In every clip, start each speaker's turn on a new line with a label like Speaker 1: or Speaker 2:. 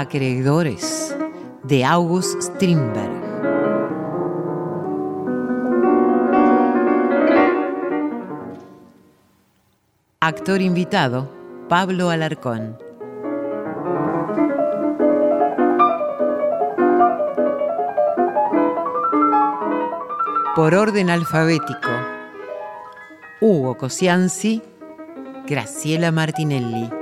Speaker 1: Acreedores de August Strindberg. Actor invitado, Pablo Alarcón. Por orden alfabético, Hugo Cosianzi, Graciela Martinelli.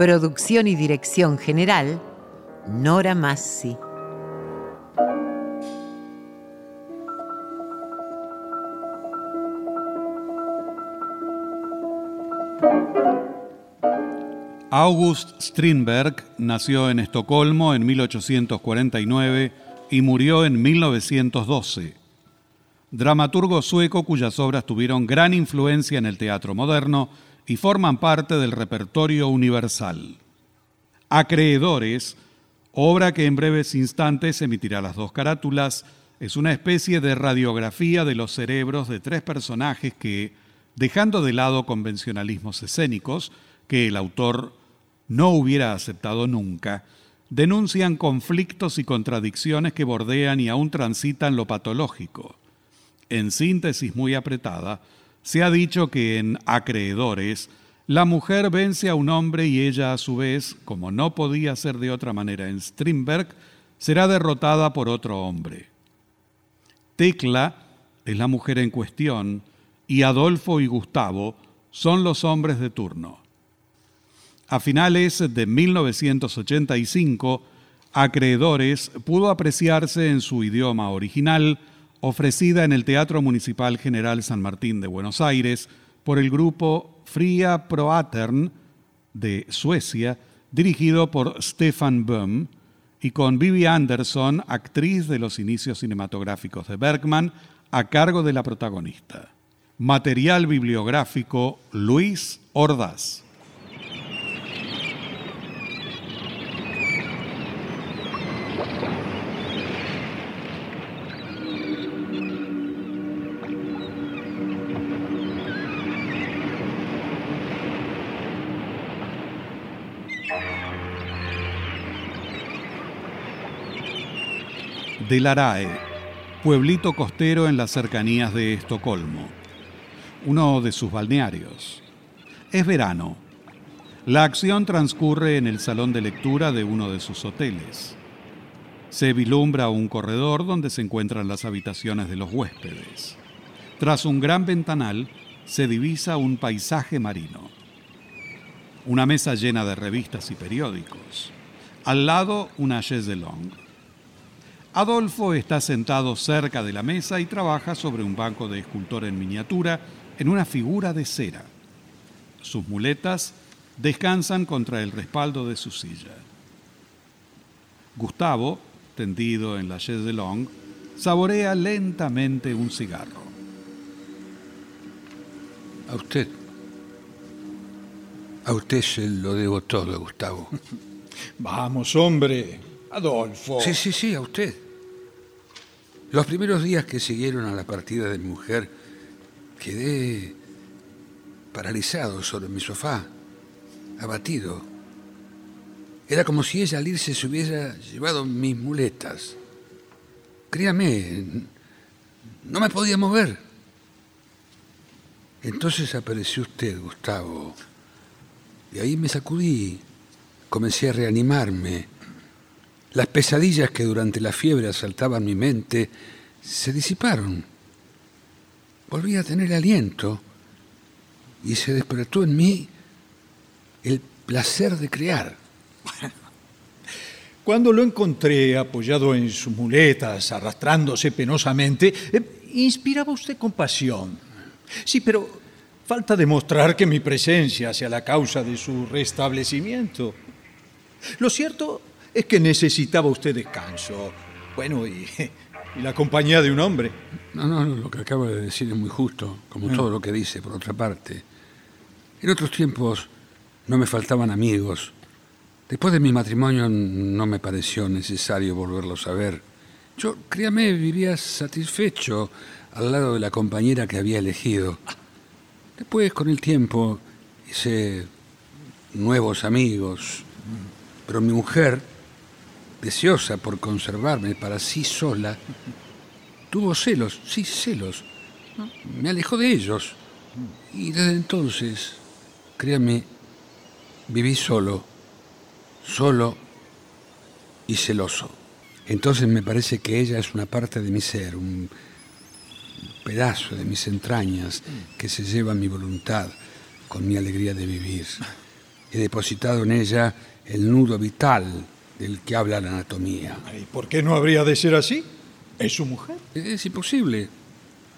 Speaker 1: Producción y dirección general, Nora Massi.
Speaker 2: August Strindberg nació en Estocolmo en 1849 y murió en 1912. Dramaturgo sueco cuyas obras tuvieron gran influencia en el teatro moderno y forman parte del repertorio universal. Acreedores, obra que en breves instantes emitirá las dos carátulas, es una especie de radiografía de los cerebros de tres personajes que, dejando de lado convencionalismos escénicos, que el autor no hubiera aceptado nunca, denuncian conflictos y contradicciones que bordean y aún transitan lo patológico. En síntesis muy apretada, se ha dicho que en Acreedores, la mujer vence a un hombre y ella a su vez, como no podía ser de otra manera en Strindberg, será derrotada por otro hombre. Tecla es la mujer en cuestión y Adolfo y Gustavo son los hombres de turno. A finales de 1985, Acreedores pudo apreciarse en su idioma original ofrecida en el Teatro Municipal General San Martín de Buenos Aires por el grupo Fria Proatern de Suecia, dirigido por Stefan Böhm, y con Vivi Anderson, actriz de los inicios cinematográficos de Bergman, a cargo de la protagonista. Material bibliográfico Luis Ordaz. Delarae, pueblito costero en las cercanías de Estocolmo, uno de sus balnearios. Es verano. La acción transcurre en el salón de lectura de uno de sus hoteles. Se vislumbra un corredor donde se encuentran las habitaciones de los huéspedes. Tras un gran ventanal se divisa un paisaje marino. Una mesa llena de revistas y periódicos. Al lado una chaise longue. Adolfo está sentado cerca de la mesa y trabaja sobre un banco de escultor en miniatura en una figura de cera. Sus muletas descansan contra el respaldo de su silla. Gustavo, tendido en la chaise longue, saborea lentamente un cigarro.
Speaker 3: A usted. A usted se lo debo todo, Gustavo.
Speaker 4: Vamos, hombre. Adolfo.
Speaker 3: Sí, sí, sí, a usted. Los primeros días que siguieron a la partida de mi mujer, quedé paralizado sobre mi sofá, abatido. Era como si ella al irse se hubiera llevado mis muletas. Créame, no me podía mover. Entonces apareció usted, Gustavo. Y ahí me sacudí, comencé a reanimarme. Las pesadillas que durante la fiebre asaltaban mi mente se disiparon. Volví a tener aliento y se despertó en mí el placer de crear.
Speaker 4: Cuando lo encontré apoyado en sus muletas, arrastrándose penosamente, eh, inspiraba usted compasión. Sí, pero falta demostrar que mi presencia sea la causa de su restablecimiento. Lo cierto es que necesitaba usted descanso. Bueno, y, y la compañía de un hombre.
Speaker 3: No, no, no, lo que acaba de decir es muy justo, como todo lo que dice, por otra parte. En otros tiempos no me faltaban amigos. Después de mi matrimonio no me pareció necesario volverlos a ver. Yo, créame, vivía satisfecho al lado de la compañera que había elegido. Después, con el tiempo, hice nuevos amigos, pero mi mujer, deseosa por conservarme para sí sola, tuvo celos, sí, celos. Me alejó de ellos. Y desde entonces, créame, viví solo, solo y celoso. Entonces me parece que ella es una parte de mi ser, un pedazo de mis entrañas que se lleva mi voluntad con mi alegría de vivir. He depositado en ella el nudo vital del que habla la anatomía.
Speaker 4: ¿Y por qué no habría de ser así? ¿Es su mujer?
Speaker 3: Es imposible.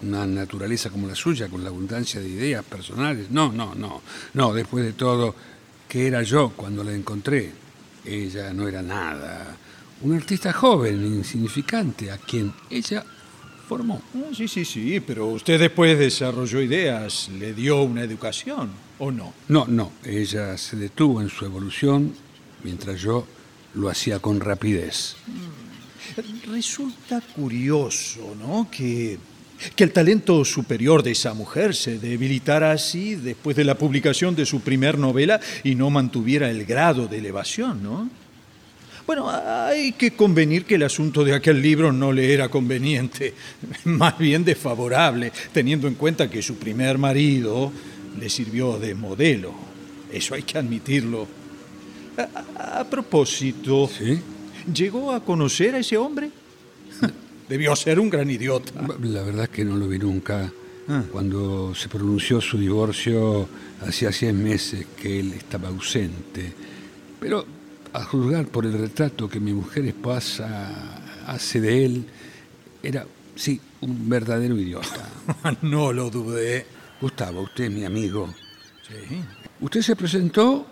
Speaker 3: Una naturaleza como la suya, con la abundancia de ideas personales. No, no, no. No, después de todo, ¿qué era yo cuando la encontré? Ella no era nada. Un artista joven, insignificante, a quien ella formó.
Speaker 4: Ah, sí, sí, sí, pero usted después desarrolló ideas, le dio una educación, ¿o no?
Speaker 3: No, no. Ella se detuvo en su evolución mientras yo lo hacía con rapidez.
Speaker 4: Resulta curioso, ¿no? Que, que el talento superior de esa mujer se debilitara así después de la publicación de su primer novela y no mantuviera el grado de elevación, ¿no? Bueno, hay que convenir que el asunto de aquel libro no le era conveniente, más bien desfavorable, teniendo en cuenta que su primer marido le sirvió de modelo. Eso hay que admitirlo. A, a propósito,
Speaker 3: ¿Sí?
Speaker 4: ¿llegó a conocer a ese hombre? Debió ser un gran idiota.
Speaker 3: La verdad es que no lo vi nunca.
Speaker 4: Ah.
Speaker 3: Cuando se pronunció su divorcio, hacía 100 meses que él estaba ausente. Pero a juzgar por el retrato que mi mujer esposa hace de él, era, sí, un verdadero idiota.
Speaker 4: No lo dudé.
Speaker 3: Gustavo, usted es mi amigo.
Speaker 4: Sí.
Speaker 3: Usted se presentó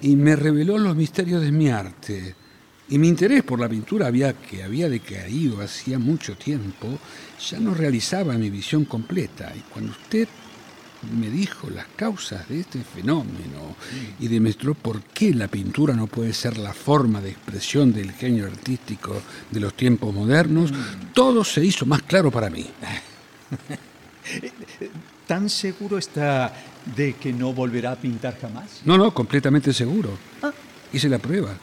Speaker 3: y me reveló los misterios de mi arte. Y mi interés por la pintura había, que había decaído hacía mucho tiempo, ya no realizaba mi visión completa. Y cuando usted me dijo las causas de este fenómeno y demostró por qué la pintura no puede ser la forma de expresión del genio artístico de los tiempos modernos, todo se hizo más claro para mí.
Speaker 4: ¿Tan seguro está de que no volverá a pintar jamás?
Speaker 3: No, no, completamente seguro.
Speaker 4: Ah.
Speaker 3: Hice la prueba.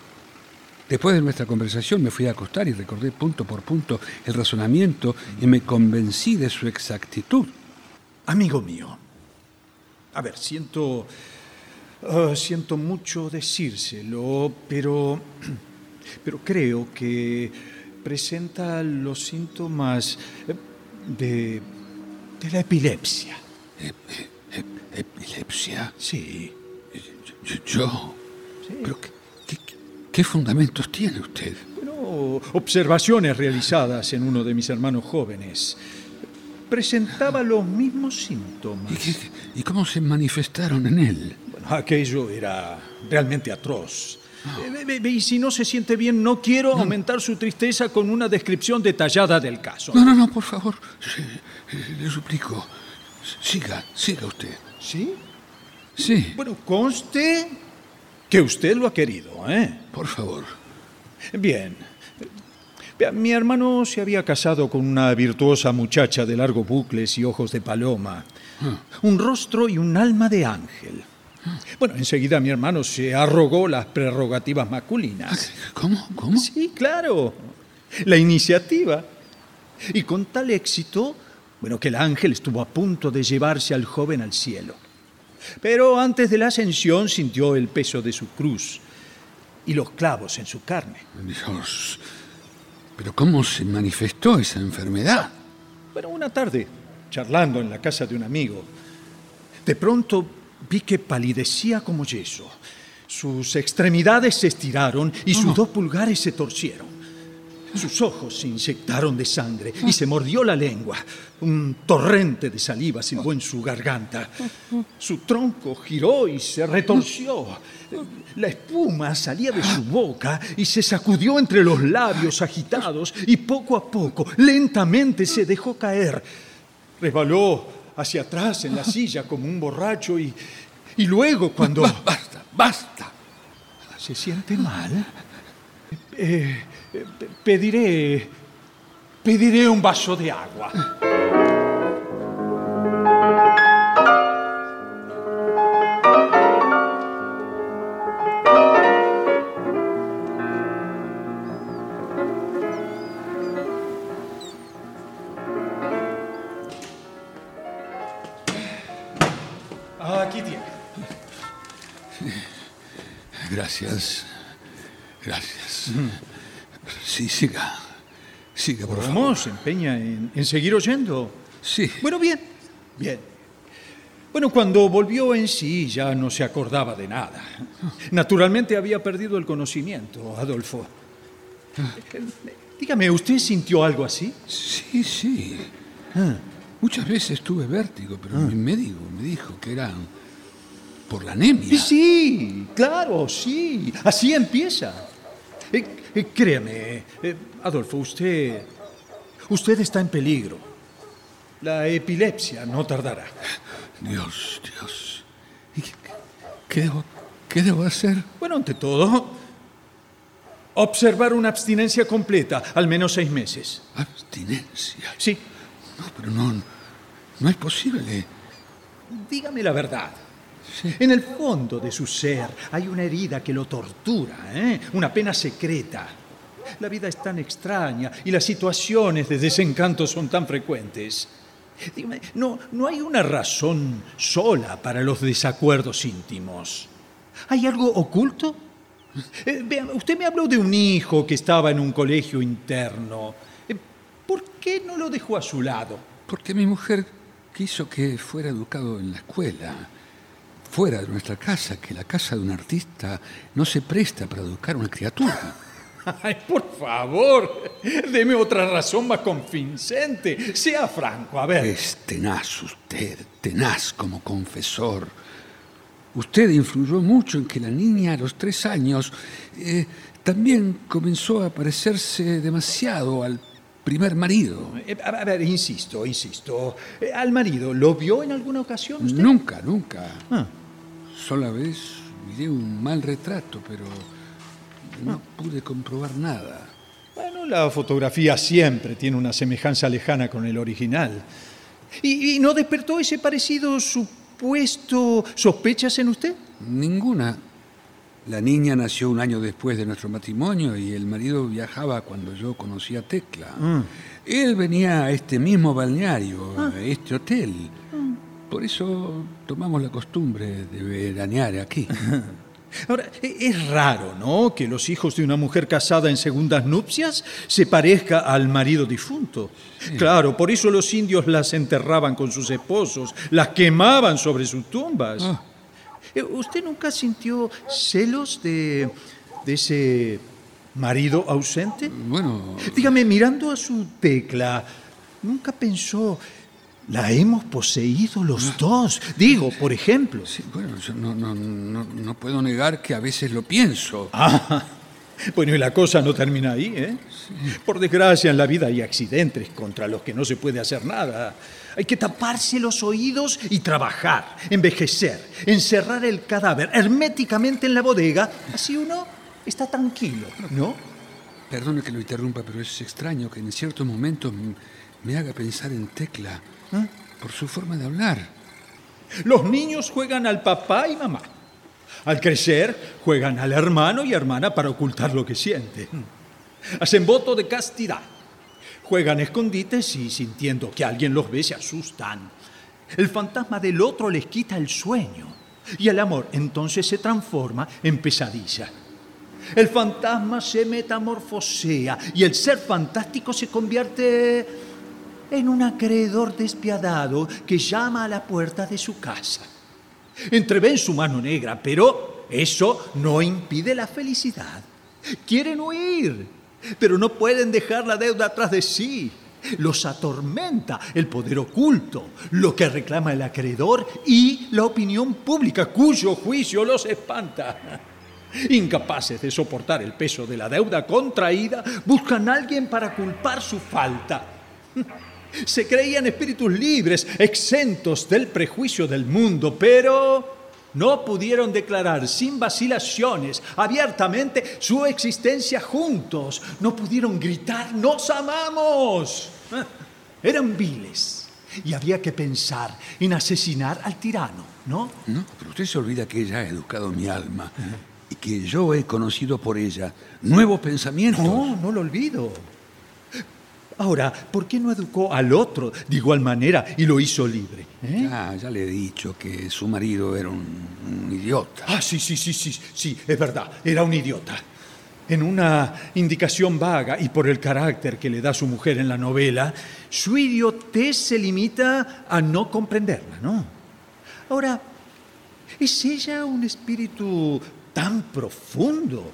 Speaker 3: Después de nuestra conversación me fui a acostar y recordé punto por punto el razonamiento y me convencí de su exactitud.
Speaker 4: Amigo mío, a ver, siento... ah, siento mucho decírselo, pero... Pero creo que presenta los síntomas eh, de... de la epilepsia.
Speaker 3: ¿Epilepsia?
Speaker 4: Sí.
Speaker 3: Yo. yo- ¿Pero qué, qué- qué fundamentos tiene usted?
Speaker 4: Bueno, observaciones realizadas en uno de mis hermanos jóvenes. Presentaba los mismos síntomas.
Speaker 3: ¿Y, qué- y cómo se manifestaron en él?
Speaker 4: Bueno, aquello era realmente atroz. Eh, ve- ve, Y si no se siente bien, no quiero aumentar su tristeza con una descripción detallada del caso.
Speaker 3: No, no, no, por favor. Sí, eh, le suplico. Siga, siga usted.
Speaker 4: ¿Sí?
Speaker 3: Sí,
Speaker 4: Bueno, conste que usted lo ha querido, ¿eh?
Speaker 3: por favor.
Speaker 4: Bien. Mi hermano se había casado con una virtuosa muchacha de largos bucles y ojos de paloma, un rostro y un alma de ángel. Bueno, enseguida mi hermano se arrogó las prerrogativas masculinas.
Speaker 3: ¿Cómo? ¿Cómo?
Speaker 4: Sí, claro. La iniciativa. Y con tal éxito, bueno, que el ángel estuvo a punto de llevarse al joven al cielo. Pero antes de la ascensión sintió el peso de su cruz y los clavos en su carne.
Speaker 3: Dios. ¿Pero cómo se manifestó esa enfermedad?
Speaker 4: Bueno, una tarde, charlando en la casa de un amigo, de pronto vi que palidecía como yeso. Sus extremidades se estiraron y sus dos pulgares se torcieron. Sus ojos se inyectaron de sangre y se mordió la lengua. Un torrente de saliva silbó en su garganta. Su tronco giró y se retorció. La espuma salía de su boca y se sacudió entre los labios agitados y poco a poco, lentamente se dejó caer. Resbaló hacia atrás en la silla como un borracho y, y luego cuando...
Speaker 3: Basta, basta.
Speaker 4: ¿Se siente mal? Eh, pediré. Pediré un vaso de agua. Aquí tiene.
Speaker 3: Gracias. Gracias. Sí, siga. Siga, por favor.
Speaker 4: ¿Cómo se empeña en, en seguir oyendo?
Speaker 3: Sí.
Speaker 4: Bueno, bien, bien. Bueno, cuando volvió en sí ya no se acordaba de nada. Naturalmente había perdido el conocimiento, Adolfo. Dígame, ¿usted sintió algo así?
Speaker 3: Sí, sí.
Speaker 4: Ah,
Speaker 3: Muchas veces tuve vértigo, pero mi médico me dijo que era por la anemia.
Speaker 4: sí, claro, sí. Así empieza. Eh, eh, créame, eh, Adolfo, usted. Usted está en peligro. La epilepsia no tardará.
Speaker 3: Dios, Dios. ¿Y qué, qué debo, qué debo hacer?
Speaker 4: Bueno, ante todo, observar una abstinencia completa, al menos seis meses.
Speaker 3: Abstinencia.
Speaker 4: Sí,
Speaker 3: No, pero no, no es posible.
Speaker 4: dígame la verdad. En el fondo de su ser hay una herida que lo tortura, ¿eh? una pena secreta. La vida es tan extraña y las situaciones de desencanto son tan frecuentes. Dígame, no, no hay una razón sola para los desacuerdos íntimos. ¿Hay algo oculto? Eh, vea, usted me habló de un hijo que estaba en un colegio interno. Eh, ¿Por qué no lo dejó a su lado?
Speaker 3: Porque mi mujer quiso que fuera educado en la escuela, fuera de nuestra casa, que la casa de un artista no se presta para educar a una criatura.
Speaker 4: Ay, por favor, deme otra razón más convincente. Sea franco, a ver.
Speaker 3: Es tenaz usted, tenaz como confesor. Usted influyó mucho en que la niña a los tres años eh, también comenzó a parecerse demasiado al primer marido.
Speaker 4: Eh, A ver, insisto, insisto. Eh, ¿Al marido lo vio en alguna ocasión usted?
Speaker 3: Nunca, nunca.
Speaker 4: Ah,
Speaker 3: Sola vez miré un mal retrato, pero no pude comprobar nada.
Speaker 4: Bueno, la fotografía siempre tiene una semejanza lejana con el original. ¿Y, y no despertó ese parecido supuesto sospechas en usted?
Speaker 3: Ninguna. La niña nació un año después de nuestro matrimonio y el marido viajaba cuando yo conocí a Tecla.
Speaker 4: Ah.
Speaker 3: Él venía a este mismo balneario, a este hotel. Por eso tomamos la costumbre de veranear aquí.
Speaker 4: Ahora, e- es raro, ¿no? Que los hijos de una mujer casada en segundas nupcias se parezca al marido difunto. Claro, por eso los indios las enterraban con sus esposos, las quemaban sobre sus tumbas.
Speaker 3: Ah.
Speaker 4: Eh, ¿Usted nunca sintió celos de, de ese marido ausente?
Speaker 3: Bueno,
Speaker 4: Dígame, mirando a su tecla, ¿nunca pensó, la hemos poseído los dos? Digo, por ejemplo.
Speaker 3: sí, bueno, yo no, no, no, puedo negar que a veces lo pienso.
Speaker 4: Ah, bueno, y la cosa no termina ahí, ¿eh? Por desgracia, en la vida hay accidentes contra los que no se puede hacer nada. Hay que taparse los oídos y trabajar, envejecer, encerrar el cadáver herméticamente en la bodega. Así uno está tranquilo, ¿no?
Speaker 3: Perdone que lo interrumpa, pero es extraño que en ciertos momentos me haga pensar en Tecla por su forma de hablar.
Speaker 4: Los niños juegan al papá y mamá. Al crecer, juegan al hermano y hermana para ocultar lo que sienten. Hacen voto de castidad. Juegan escondites y sintiendo que alguien los ve se asustan. El fantasma del otro les quita el sueño. Y el amor entonces se transforma en pesadilla. El fantasma se metamorfosea y el ser fantástico se convierte en un acreedor despiadado que llama a la puerta de su casa. Entreven su mano negra, pero eso no impide la felicidad. Quieren huir, pero no pueden dejar la deuda atrás de sí. Los atormenta el poder oculto, lo que reclama el acreedor y la opinión pública, cuyo juicio los espanta. Incapaces de soportar el peso de la deuda contraída, buscan a alguien para culpar su falta. Se creían espíritus libres, exentos del prejuicio del mundo, pero no pudieron declarar sin vacilaciones abiertamente su existencia juntos. No pudieron gritar, nos amamos. Eran viles y había que pensar en asesinar al tirano, ¿no?
Speaker 3: No, pero usted se olvida que ella ha educado mi alma y que yo he conocido por ella nuevos pensamientos.
Speaker 4: No, no lo olvido. Ahora, ¿por qué no educó al otro de igual manera y lo hizo libre? ¿eh?
Speaker 3: Ya, ya le he dicho que su marido era un, un idiota.
Speaker 4: Ah, sí, sí, sí, sí, sí, es verdad, era un idiota. En una indicación vaga y por el carácter que le da su mujer en la novela, su idiotez se limita a no comprenderla, ¿no? Ahora, ¿es ella un espíritu tan profundo?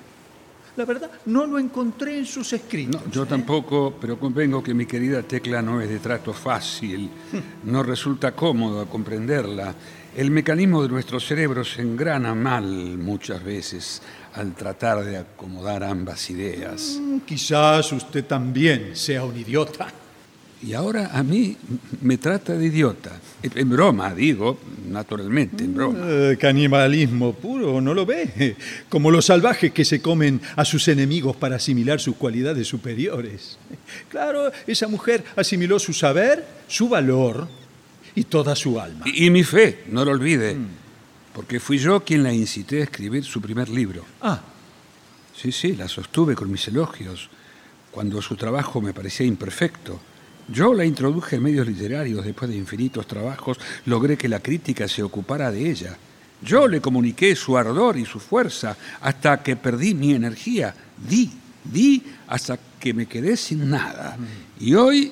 Speaker 4: La verdad, no lo encontré en sus escritos.
Speaker 3: No, yo tampoco, pero convengo que mi querida Tecla no es de trato fácil. No resulta cómodo comprenderla. El mecanismo de nuestro cerebro se engrana mal muchas veces al tratar de acomodar ambas ideas.
Speaker 4: Mm, Quizás usted también sea un idiota.
Speaker 3: Y ahora a mí me trata de idiota. En broma, digo, naturalmente, en broma.
Speaker 4: Eh, canibalismo puro, ¿no lo ve? Como los salvajes que se comen a sus enemigos para asimilar sus cualidades superiores. Claro, esa mujer asimiló su saber, su valor y toda su alma.
Speaker 3: Y, y mi fe, no lo olvide, porque fui yo quien la incité a escribir su primer libro.
Speaker 4: Ah,
Speaker 3: Sí, sí, la sostuve con mis elogios, cuando su trabajo me parecía imperfecto. Yo la introduje en medios literarios, después de infinitos trabajos, logré que la crítica se ocupara de ella. Yo le comuniqué su ardor y su fuerza hasta que perdí mi energía. Di, di hasta que me quedé sin nada. Y hoy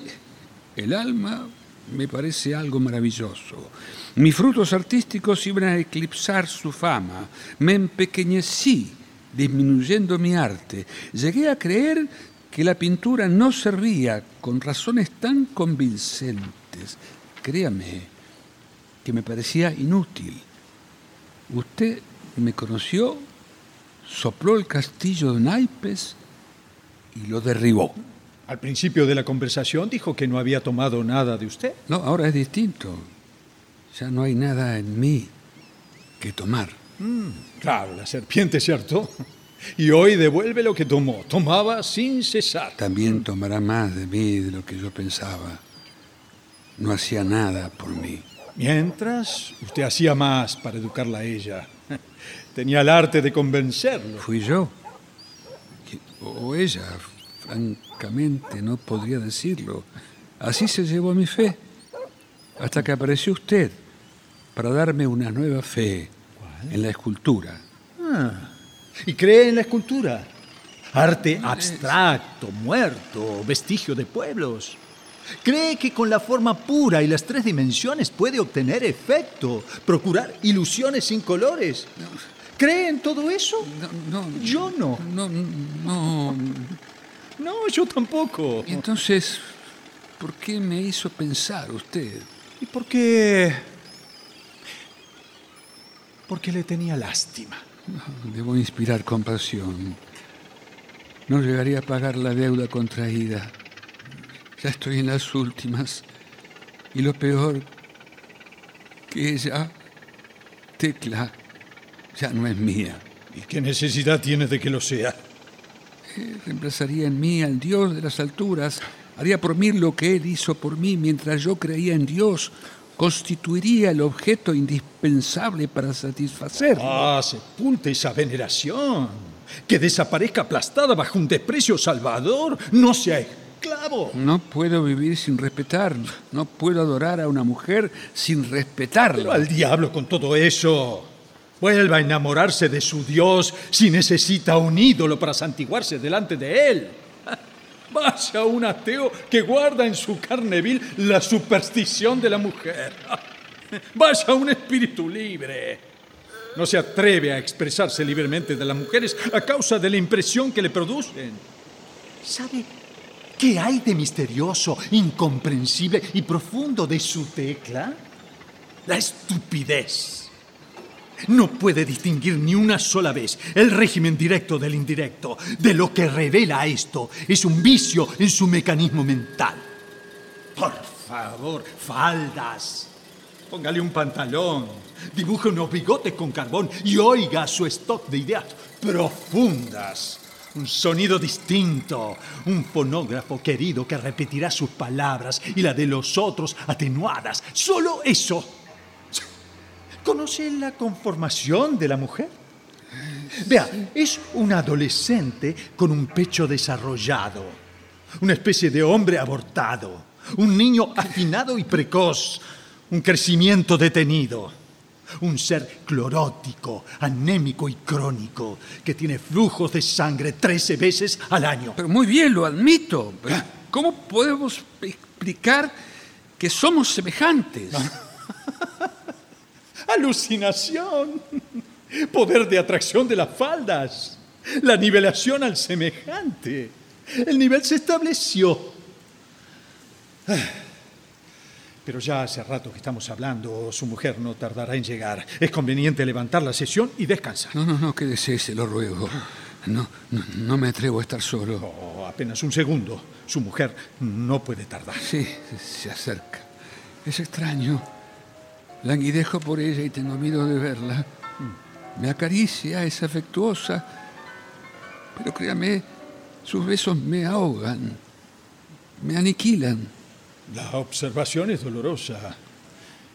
Speaker 3: el alma me parece algo maravilloso. Mis frutos artísticos iban a eclipsar su fama. Me empequeñecí, disminuyendo mi arte. Llegué a creer que la pintura no servía con razones tan convincentes. Créame, que me parecía inútil. Usted me conoció, sopló el castillo de naipes y lo derribó.
Speaker 4: al principio de la conversación dijo que no había tomado nada de usted.
Speaker 3: No, ahora es distinto. Ya no hay nada en mí que tomar.
Speaker 4: Claro, la serpiente se hartó. Y hoy devuelve lo que tomó. Tomaba sin cesar.
Speaker 3: También tomará más de mí de lo que yo pensaba. No hacía nada por mí.
Speaker 4: Mientras, usted hacía más para educarla a ella. Tenía el arte de convencerlo.
Speaker 3: Fui yo. O ella, francamente, no podría decirlo. Así se llevó mi fe. Hasta que apareció usted para darme una nueva fe en la escultura.
Speaker 4: Ah, ¿Y cree en la escultura? Arte abstracto, muerto, vestigio de pueblos. Cree que con la forma pura y las tres dimensiones puede obtener efecto, procurar ilusiones sin colores. ¿Cree en todo eso?
Speaker 3: No, no,
Speaker 4: yo no.
Speaker 3: No, no.
Speaker 4: No, yo tampoco.
Speaker 3: entonces, ¿por qué me hizo pensar usted?
Speaker 4: ¿Y por qué? Porque le tenía lástima.
Speaker 3: Debo inspirar compasión. No llegaría a pagar la deuda contraída. Ya estoy en las últimas. Y lo peor, que ella, Tecla, ya no es mía.
Speaker 4: ¿Y qué necesidad tienes de que lo sea?
Speaker 3: Eh, reemplazaría en mí al Dios de las alturas. Haría por mí lo que Él hizo por mí mientras yo creía en Dios. Constituiría el objeto indispensable para satisfacerlo.
Speaker 4: Ah, sepulte esa veneración. Que desaparezca aplastada bajo un desprecio salvador. No sea esclavo.
Speaker 3: No puedo vivir sin respetar. No puedo adorar a una mujer sin respetarla.
Speaker 4: Pero al diablo con todo eso. Vuelva a enamorarse de su Dios si necesita un ídolo para santiguarse delante de él. Vaya un ateo que guarda en su carne vil la superstición de la mujer. Vaya un espíritu libre. No se atreve a expresarse libremente de las mujeres a causa de la impresión que le producen. ¿Sabe qué hay de misterioso, incomprensible y profundo de su tecla? La estupidez. No puede distinguir ni una sola vez el régimen directo del indirecto. De lo que revela esto es un vicio en su mecanismo mental. Por favor, faldas. Póngale un pantalón, dibuje unos bigotes con carbón y oiga su stock de ideas profundas. Un sonido distinto, un fonógrafo querido que repetirá sus palabras y la de los otros atenuadas. Solo eso ¿Conoce la conformación de la mujer? Vea, es un adolescente con un pecho desarrollado, una especie de hombre abortado, un niño afinado y precoz, un crecimiento detenido, un ser clorótico, anémico y crónico, que tiene flujos de sangre 13 veces al año.
Speaker 3: Pero muy bien, lo admito. ¿Cómo podemos explicar que somos semejantes?
Speaker 4: alucinación, poder de atracción de las faldas, la nivelación al semejante. El nivel se estableció. Pero ya hace rato que estamos hablando, su mujer no tardará en llegar. Es conveniente levantar la sesión y descansar.
Speaker 3: No, no, no, quédese, se lo ruego. No, no, me atrevo a estar solo.
Speaker 4: Oh, apenas un segundo. Su mujer no puede tardar.
Speaker 3: Sí, se acerca. Es extraño. Languidejo por ella y tengo miedo de verla. Me acaricia, es afectuosa, pero créame, sus besos me ahogan, me aniquilan.
Speaker 4: La observación es dolorosa.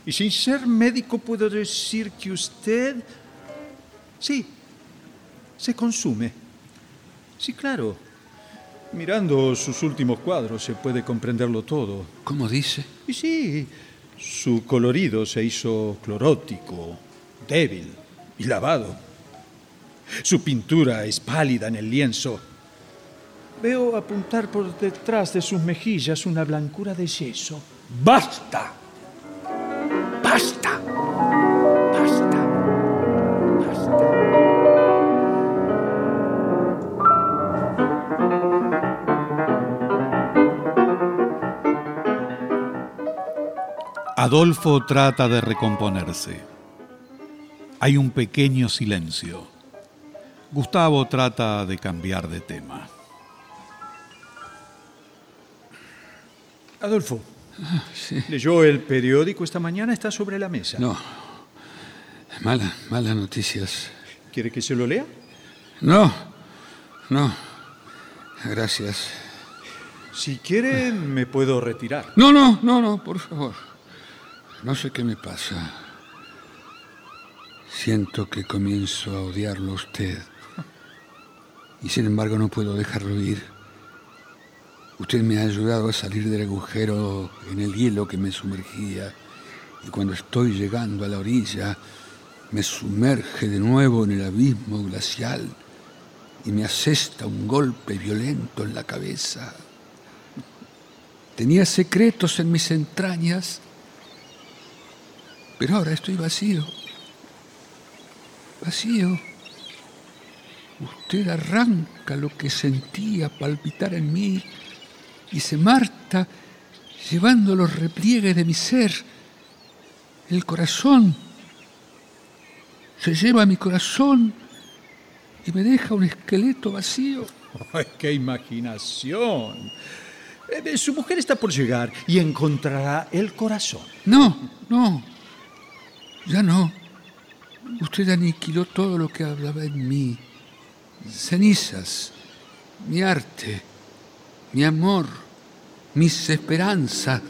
Speaker 4: Y sin ser médico puedo decir que usted, sí, se consume. Sí, claro. Mirando sus últimos cuadros se puede comprenderlo todo.
Speaker 3: ¿Cómo dice?
Speaker 4: Y sí, su colorido se hizo clorótico, débil y lavado. Su pintura es pálida en el lienzo. Veo apuntar por detrás de sus mejillas una blancura de yeso. ¡Basta! ¡Basta! ¡Basta!
Speaker 2: Adolfo trata de recomponerse. Hay un pequeño silencio. Gustavo trata de cambiar de tema.
Speaker 4: Adolfo, ¿leyó el periódico esta mañana? Está sobre la mesa.
Speaker 3: No. Mala, malas noticias.
Speaker 4: ¿Quiere que se lo lea?
Speaker 3: No, no. Gracias.
Speaker 4: Si quiere, me puedo retirar.
Speaker 3: No, no, no, no, por favor. No sé qué me pasa. Siento que comienzo a odiarlo a usted. Y sin embargo no puedo dejarlo ir. Usted me ha ayudado a salir del agujero en el hielo que me sumergía. Y cuando estoy llegando a la orilla, me sumerge de nuevo en el abismo glacial y me asesta un golpe violento en la cabeza. Tenía secretos en mis entrañas, pero ahora estoy vacío. Vacío. Usted arranca lo que sentía palpitar en mí y se marta llevando los repliegues de mi ser. El corazón se lleva mi corazón y me deja un esqueleto vacío.
Speaker 4: ¡Ay, qué imaginación! Eh, su mujer está por llegar y encontrará el corazón.
Speaker 3: No, no, ya no. Usted aniquiló todo lo que hablaba en mí. Cenizas, mi arte, mi amor, mis esperanzas.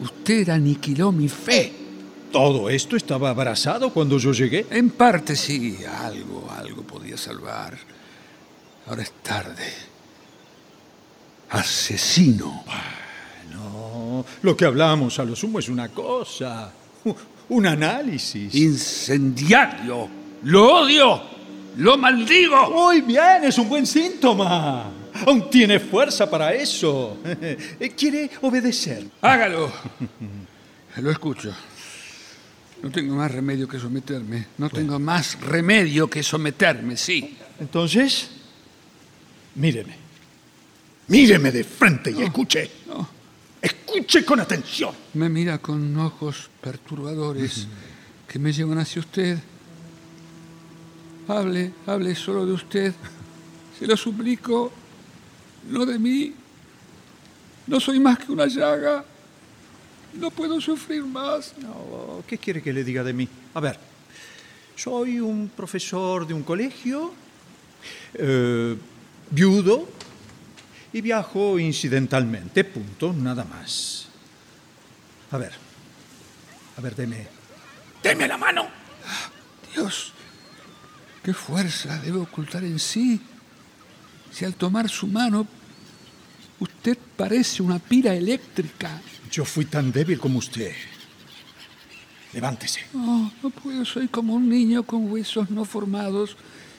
Speaker 3: Usted aniquiló mi fe.
Speaker 4: ¿Todo esto estaba abrazado cuando yo llegué?
Speaker 3: En parte sí, algo, algo podía salvar. Ahora es tarde. Asesino.
Speaker 4: No, lo que hablamos a lo sumo es una cosa, un análisis.
Speaker 3: Incendiario. Lo odio. Lo maldigo.
Speaker 4: Muy bien, es un buen síntoma. Aún tiene fuerza para eso. Quiere obedecer.
Speaker 3: Hágalo. Lo escucho. No tengo más remedio que someterme. No tengo más remedio que someterme, sí.
Speaker 4: Entonces, míreme. Míreme de frente y escuche. Escuche con atención.
Speaker 3: Me mira con ojos perturbadores que me llevan hacia usted. Hable, hable solo de usted. Se lo suplico. No de mí. No soy más que una llaga. No puedo sufrir más.
Speaker 4: No, ¿Qué quiere que le diga de mí? A ver, soy un profesor de un colegio, eh, viudo y viajo incidentalmente, punto, nada más. A ver, a ver, deme, deme la mano.
Speaker 3: Dios, qué fuerza debe ocultar en sí. Si al tomar su mano usted parece una pira eléctrica.
Speaker 4: Yo fui tan débil como usted. Levántese.
Speaker 3: No, no puedo. Soy como un niño con huesos no formados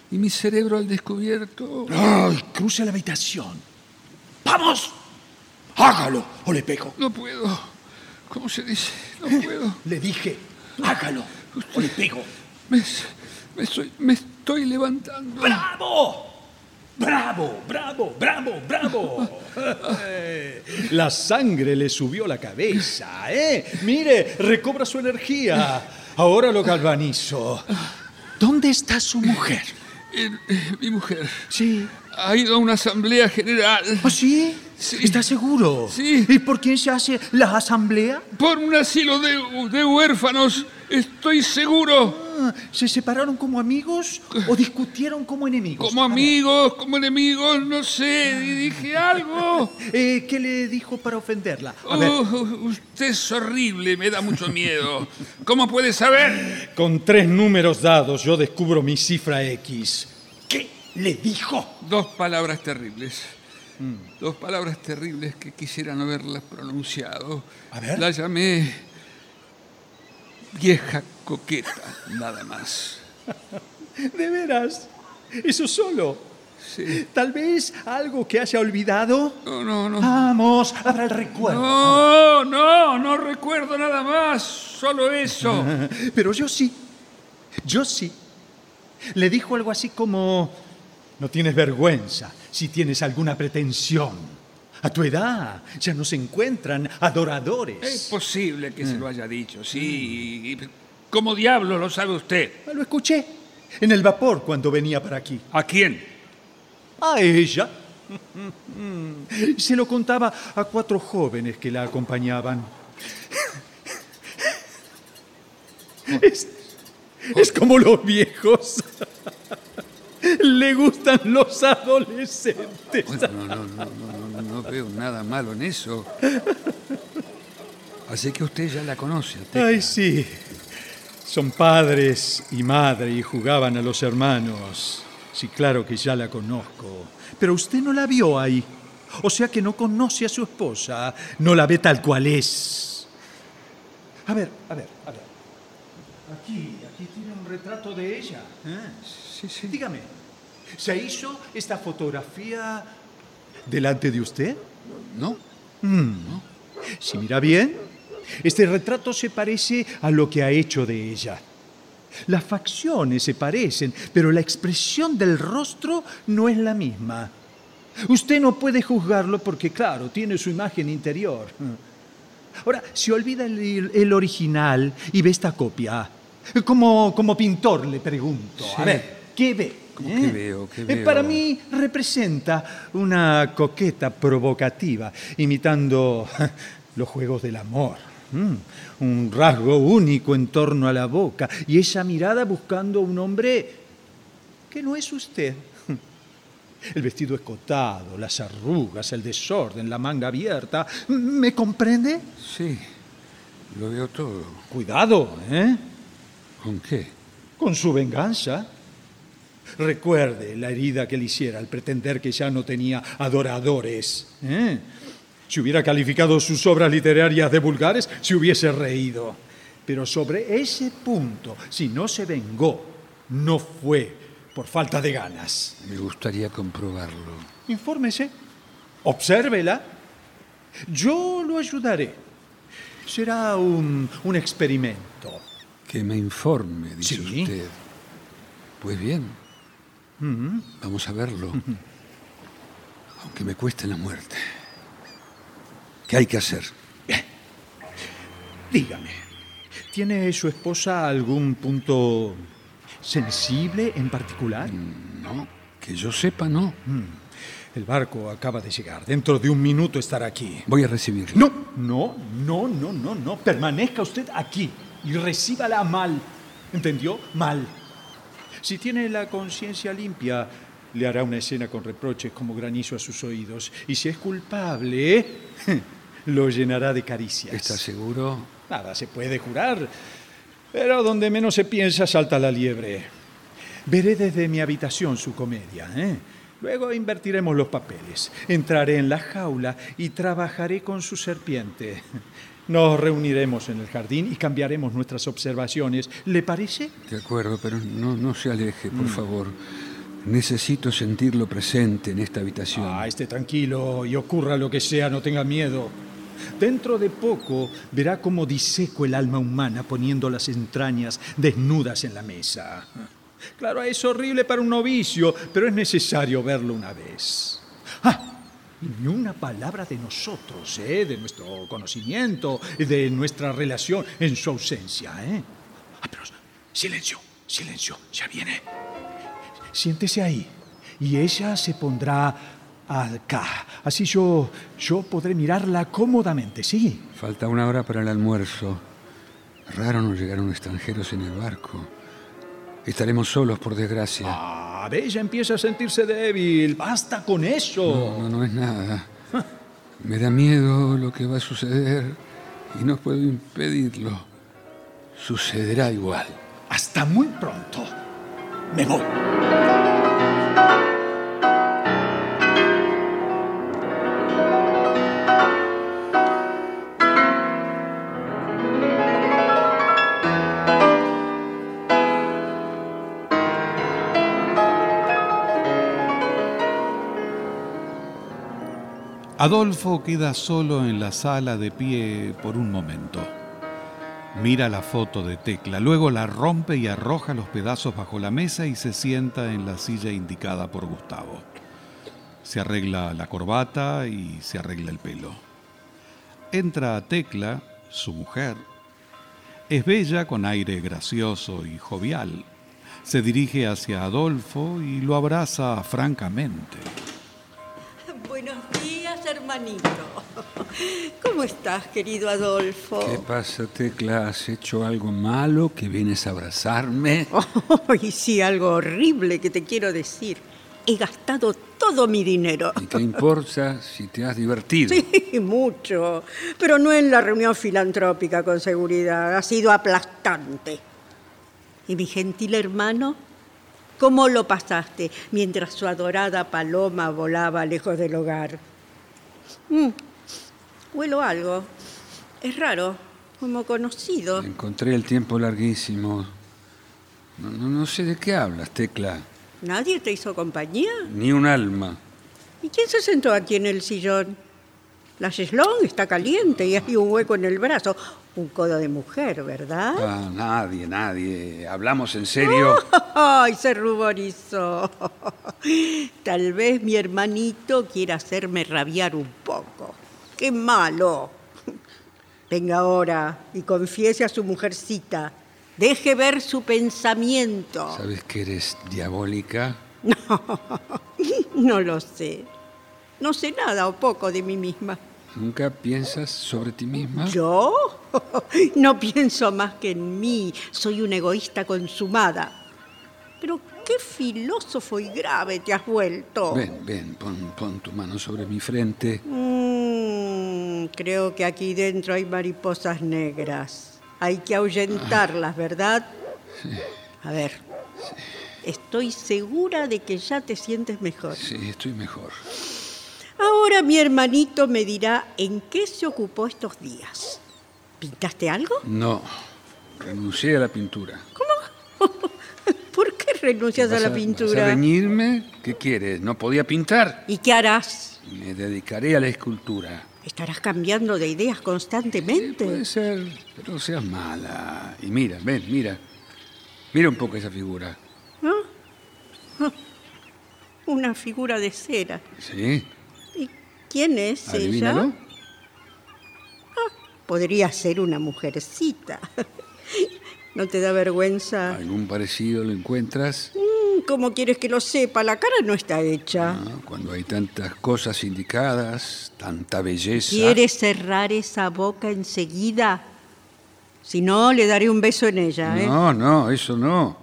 Speaker 3: y mi cerebro al descubierto.
Speaker 4: ¡Ay! Cruce la habitación. ¡Vamos! Hágalo o le pego.
Speaker 3: No puedo. ¿Cómo se dice? No puedo.
Speaker 4: Le dije, hágalo o le pego.
Speaker 3: Me, me, estoy, me estoy levantando.
Speaker 4: ¡Bravo! ¡Bravo! ¡Bravo! ¡Bravo! ¡Bravo! La sangre le subió a la cabeza, ¿eh? Mire, recobra su energía. Ahora lo galvanizo. ¿Dónde está su mujer?
Speaker 3: Eh, eh, mi mujer
Speaker 4: Sí.
Speaker 3: Ha ido a una asamblea general.
Speaker 4: ¿Oh, sí?
Speaker 3: Sí.
Speaker 4: ¿Está seguro?
Speaker 3: Sí.
Speaker 4: ¿Y por quién se hace la asamblea?
Speaker 3: Por un asilo de, de huérfanos. Estoy seguro.
Speaker 4: Ah, ¿Se separaron como amigos o discutieron como enemigos?
Speaker 3: Como amigos, como enemigos, no sé. y Dije algo.
Speaker 4: eh, ¿Qué le dijo para ofenderla? A ver,
Speaker 3: Oh, usted es horrible, me da mucho miedo. ¿Cómo puede saber?
Speaker 4: con tres números dados yo descubro mi cifra X. ¿Qué le dijo?
Speaker 3: Dos palabras terribles. Dos palabras terribles que quisiera no haberlas pronunciado.
Speaker 4: A ver.
Speaker 3: La llamé vieja coqueta, nada más.
Speaker 4: ¿De veras? ¿Eso solo?
Speaker 3: Sí.
Speaker 4: ¿Tal vez algo que haya olvidado?
Speaker 3: No, no, no.
Speaker 4: Vamos, abra el recuerdo.
Speaker 3: No, no, no recuerdo nada más. Solo eso.
Speaker 4: Pero yo sí, yo sí. Le dijo algo así como, no tienes vergüenza si tienes alguna pretensión. A tu edad ya no se encuentran adoradores.
Speaker 3: Es posible que se lo haya dicho, sí. ¿Cómo diablo lo sabe usted?
Speaker 4: Lo escuché en el vapor cuando venía para aquí.
Speaker 3: ¿A quién?
Speaker 4: A ella. Se lo contaba a cuatro jóvenes que la acompañaban. Es, es como los viejos. Le gustan los adolescentes.
Speaker 3: Bueno, no, no, no, no, no, no veo nada malo en eso. Así que usted ya la conoce.
Speaker 4: Ay, sí. Son padres y madre y jugaban a los hermanos. Sí, claro que ya la conozco. Pero usted no la vio ahí. O sea que no conoce a su esposa. No la ve tal cual es. A ver, a ver, a ver. Aquí, aquí tiene un retrato de ella.
Speaker 3: Sí, sí.
Speaker 4: Dígame, ¿se hizo esta fotografía delante de usted?
Speaker 3: ¿No?
Speaker 4: Si mira bien, este retrato se parece a lo que ha hecho de ella. Las facciones se parecen, pero la expresión del rostro no es la misma. Usted no puede juzgarlo porque, claro, tiene su imagen interior. Ahora, se olvida el, el original y ve esta copia. Como, como pintor, le pregunto. A ver, ¿qué ve?
Speaker 3: ¿Cómo que veo? ¿Qué
Speaker 4: Eh,
Speaker 3: veo?
Speaker 4: Para mí representa una coqueta provocativa, imitando los juegos del amor. Mm, Un rasgo único en torno a la boca y esa mirada buscando un hombre que no es usted. El vestido escotado, las arrugas, el desorden, la manga abierta. ¿Me comprende?
Speaker 3: Sí, lo veo todo.
Speaker 4: Cuidado, ¿eh?
Speaker 3: ¿Con qué?
Speaker 4: con su venganza. Recuerde la herida que le hiciera al pretender que ya no tenía adoradores. ¿eh? Si hubiera calificado sus obras literarias de vulgares, se hubiese reído. Pero sobre ese punto, si no se vengó, no fue por falta de ganas.
Speaker 3: Me gustaría comprobarlo.
Speaker 4: Infórmese, obsérvela. Yo lo ayudaré. Será un, un experimento.
Speaker 3: Que me informe, dice
Speaker 4: Sí.
Speaker 3: usted. Pues bien, vamos a verlo. Aunque me cueste la muerte. ¿Qué hay que hacer?
Speaker 4: Dígame, ¿tiene su esposa algún punto sensible en particular?
Speaker 3: No, que yo sepa, no.
Speaker 4: El barco acaba de llegar. Dentro de un minuto estará aquí.
Speaker 3: Voy a recibirlo.
Speaker 4: No, no, no, no, no, no. Permanezca usted aquí y recíbala mal. ¿Entendió? Mal. Si tiene la conciencia limpia, le hará una escena con reproches como granizo a sus oídos. Y si es culpable, lo llenará de caricias.
Speaker 3: ¿Está seguro?
Speaker 4: Nada se puede jurar, pero donde menos se piensa salta la liebre. Veré desde mi habitación su comedia. ¿eh? Luego invertiremos los papeles. Entraré en la jaula y trabajaré con su serpiente. Nos reuniremos en el jardín y cambiaremos nuestras observaciones. ¿Le parece?
Speaker 3: De acuerdo, pero no, no se aleje, por favor. Necesito sentirlo presente en esta habitación.
Speaker 4: Ah, esté tranquilo y ocurra lo que sea, no tenga miedo. Dentro de poco verá cómo diseco el alma humana poniendo las entrañas desnudas en la mesa. Claro, es horrible para un novicio, pero es necesario verlo una vez. Ah, ni una palabra de nosotros, ¿eh? de nuestro conocimiento, de nuestra relación en su ausencia. ¿eh? Ah, pero silencio, silencio, ya viene. Siéntese ahí y ella se pondrá acá. Así yo, yo podré mirarla cómodamente, ¿sí?
Speaker 3: Falta una hora para el almuerzo. Raro no llegaron extranjeros en el barco. Estaremos solos, por desgracia.
Speaker 4: Ah, ve, ella empieza a sentirse débil. Basta con eso.
Speaker 3: No, no es nada. Me da miedo lo que va a suceder y no puedo impedirlo. Sucederá igual.
Speaker 4: Hasta muy pronto. Me voy.
Speaker 2: Adolfo queda solo en la sala de pie por un momento. Mira la foto de Tecla, luego la rompe y arroja los pedazos bajo la mesa y se sienta en la silla indicada por Gustavo. Se arregla la corbata y se arregla el pelo. Entra Tecla, su mujer. Es bella con aire gracioso y jovial. Se dirige hacia Adolfo y lo abraza francamente.
Speaker 5: Hermanito. ¿Cómo estás, querido Adolfo?
Speaker 3: ¿Qué pasa, Tecla? ¿Has hecho algo malo que vienes a abrazarme?
Speaker 5: y sí, algo horrible que te quiero decir. He gastado todo mi dinero.
Speaker 3: ¿Y qué importa si te has divertido?
Speaker 5: Sí, mucho. Pero no en la reunión filantrópica, con seguridad. Ha sido aplastante. ¿Y mi gentil hermano? ¿Cómo lo pasaste mientras su adorada paloma volaba lejos del hogar? Mm, huelo algo. Es raro, como conocido.
Speaker 3: Encontré el tiempo larguísimo. No, no, no sé de qué hablas, Tecla.
Speaker 5: ¿Nadie te hizo compañía?
Speaker 3: Ni un alma.
Speaker 5: ¿Y quién se sentó aquí en el sillón? La cheslón está caliente y hay un hueco en el brazo. Un codo de mujer, ¿verdad?
Speaker 3: Ah, nadie, nadie. Hablamos en serio.
Speaker 5: ¡Ay, se ruborizó! Tal vez mi hermanito quiera hacerme rabiar un poco. ¡Qué malo! Venga ahora y confiese a su mujercita. Deje ver su pensamiento.
Speaker 3: ¿Sabes que eres diabólica?
Speaker 5: No, no lo sé. No sé nada o poco de mí misma.
Speaker 3: ¿Nunca piensas sobre ti misma?
Speaker 5: ¿Yo? No pienso más que en mí. Soy una egoísta consumada. Pero qué filósofo y grave te has vuelto.
Speaker 3: Ven, ven, pon, pon tu mano sobre mi frente.
Speaker 5: Mm, creo que aquí dentro hay mariposas negras. Hay que ahuyentarlas, ¿verdad? A ver. Estoy segura de que ya te sientes mejor.
Speaker 3: Sí, estoy mejor.
Speaker 5: Ahora mi hermanito me dirá en qué se ocupó estos días. ¿Pintaste algo?
Speaker 3: No, renuncié a la pintura.
Speaker 5: ¿Cómo? ¿Por qué renuncias a
Speaker 3: ¿Vas
Speaker 5: la
Speaker 3: ¿Vas a
Speaker 5: pintura?
Speaker 3: reñirme? ¿Qué quieres? ¿No podía pintar?
Speaker 5: ¿Y qué harás?
Speaker 3: Me dedicaré a la escultura.
Speaker 5: ¿Estarás cambiando de ideas constantemente?
Speaker 3: Puede ser, pero no seas mala. Y mira, ven, mira. Mira un poco esa figura.
Speaker 5: ¿No? Ah, Una figura de cera.
Speaker 3: ¿Sí?
Speaker 5: ¿Y quién es
Speaker 3: Adivínalo.
Speaker 5: ella? Podría ser una mujercita. ¿No te da vergüenza?
Speaker 3: ¿Algún parecido lo encuentras?
Speaker 5: Mm, ¿Cómo quieres que lo sepa? La cara no está hecha.
Speaker 3: Ah, Cuando hay tantas cosas indicadas, tanta belleza.
Speaker 5: ¿Quieres cerrar esa boca enseguida? Si no, le daré un beso en ella, ¿eh?
Speaker 3: No, no, eso no.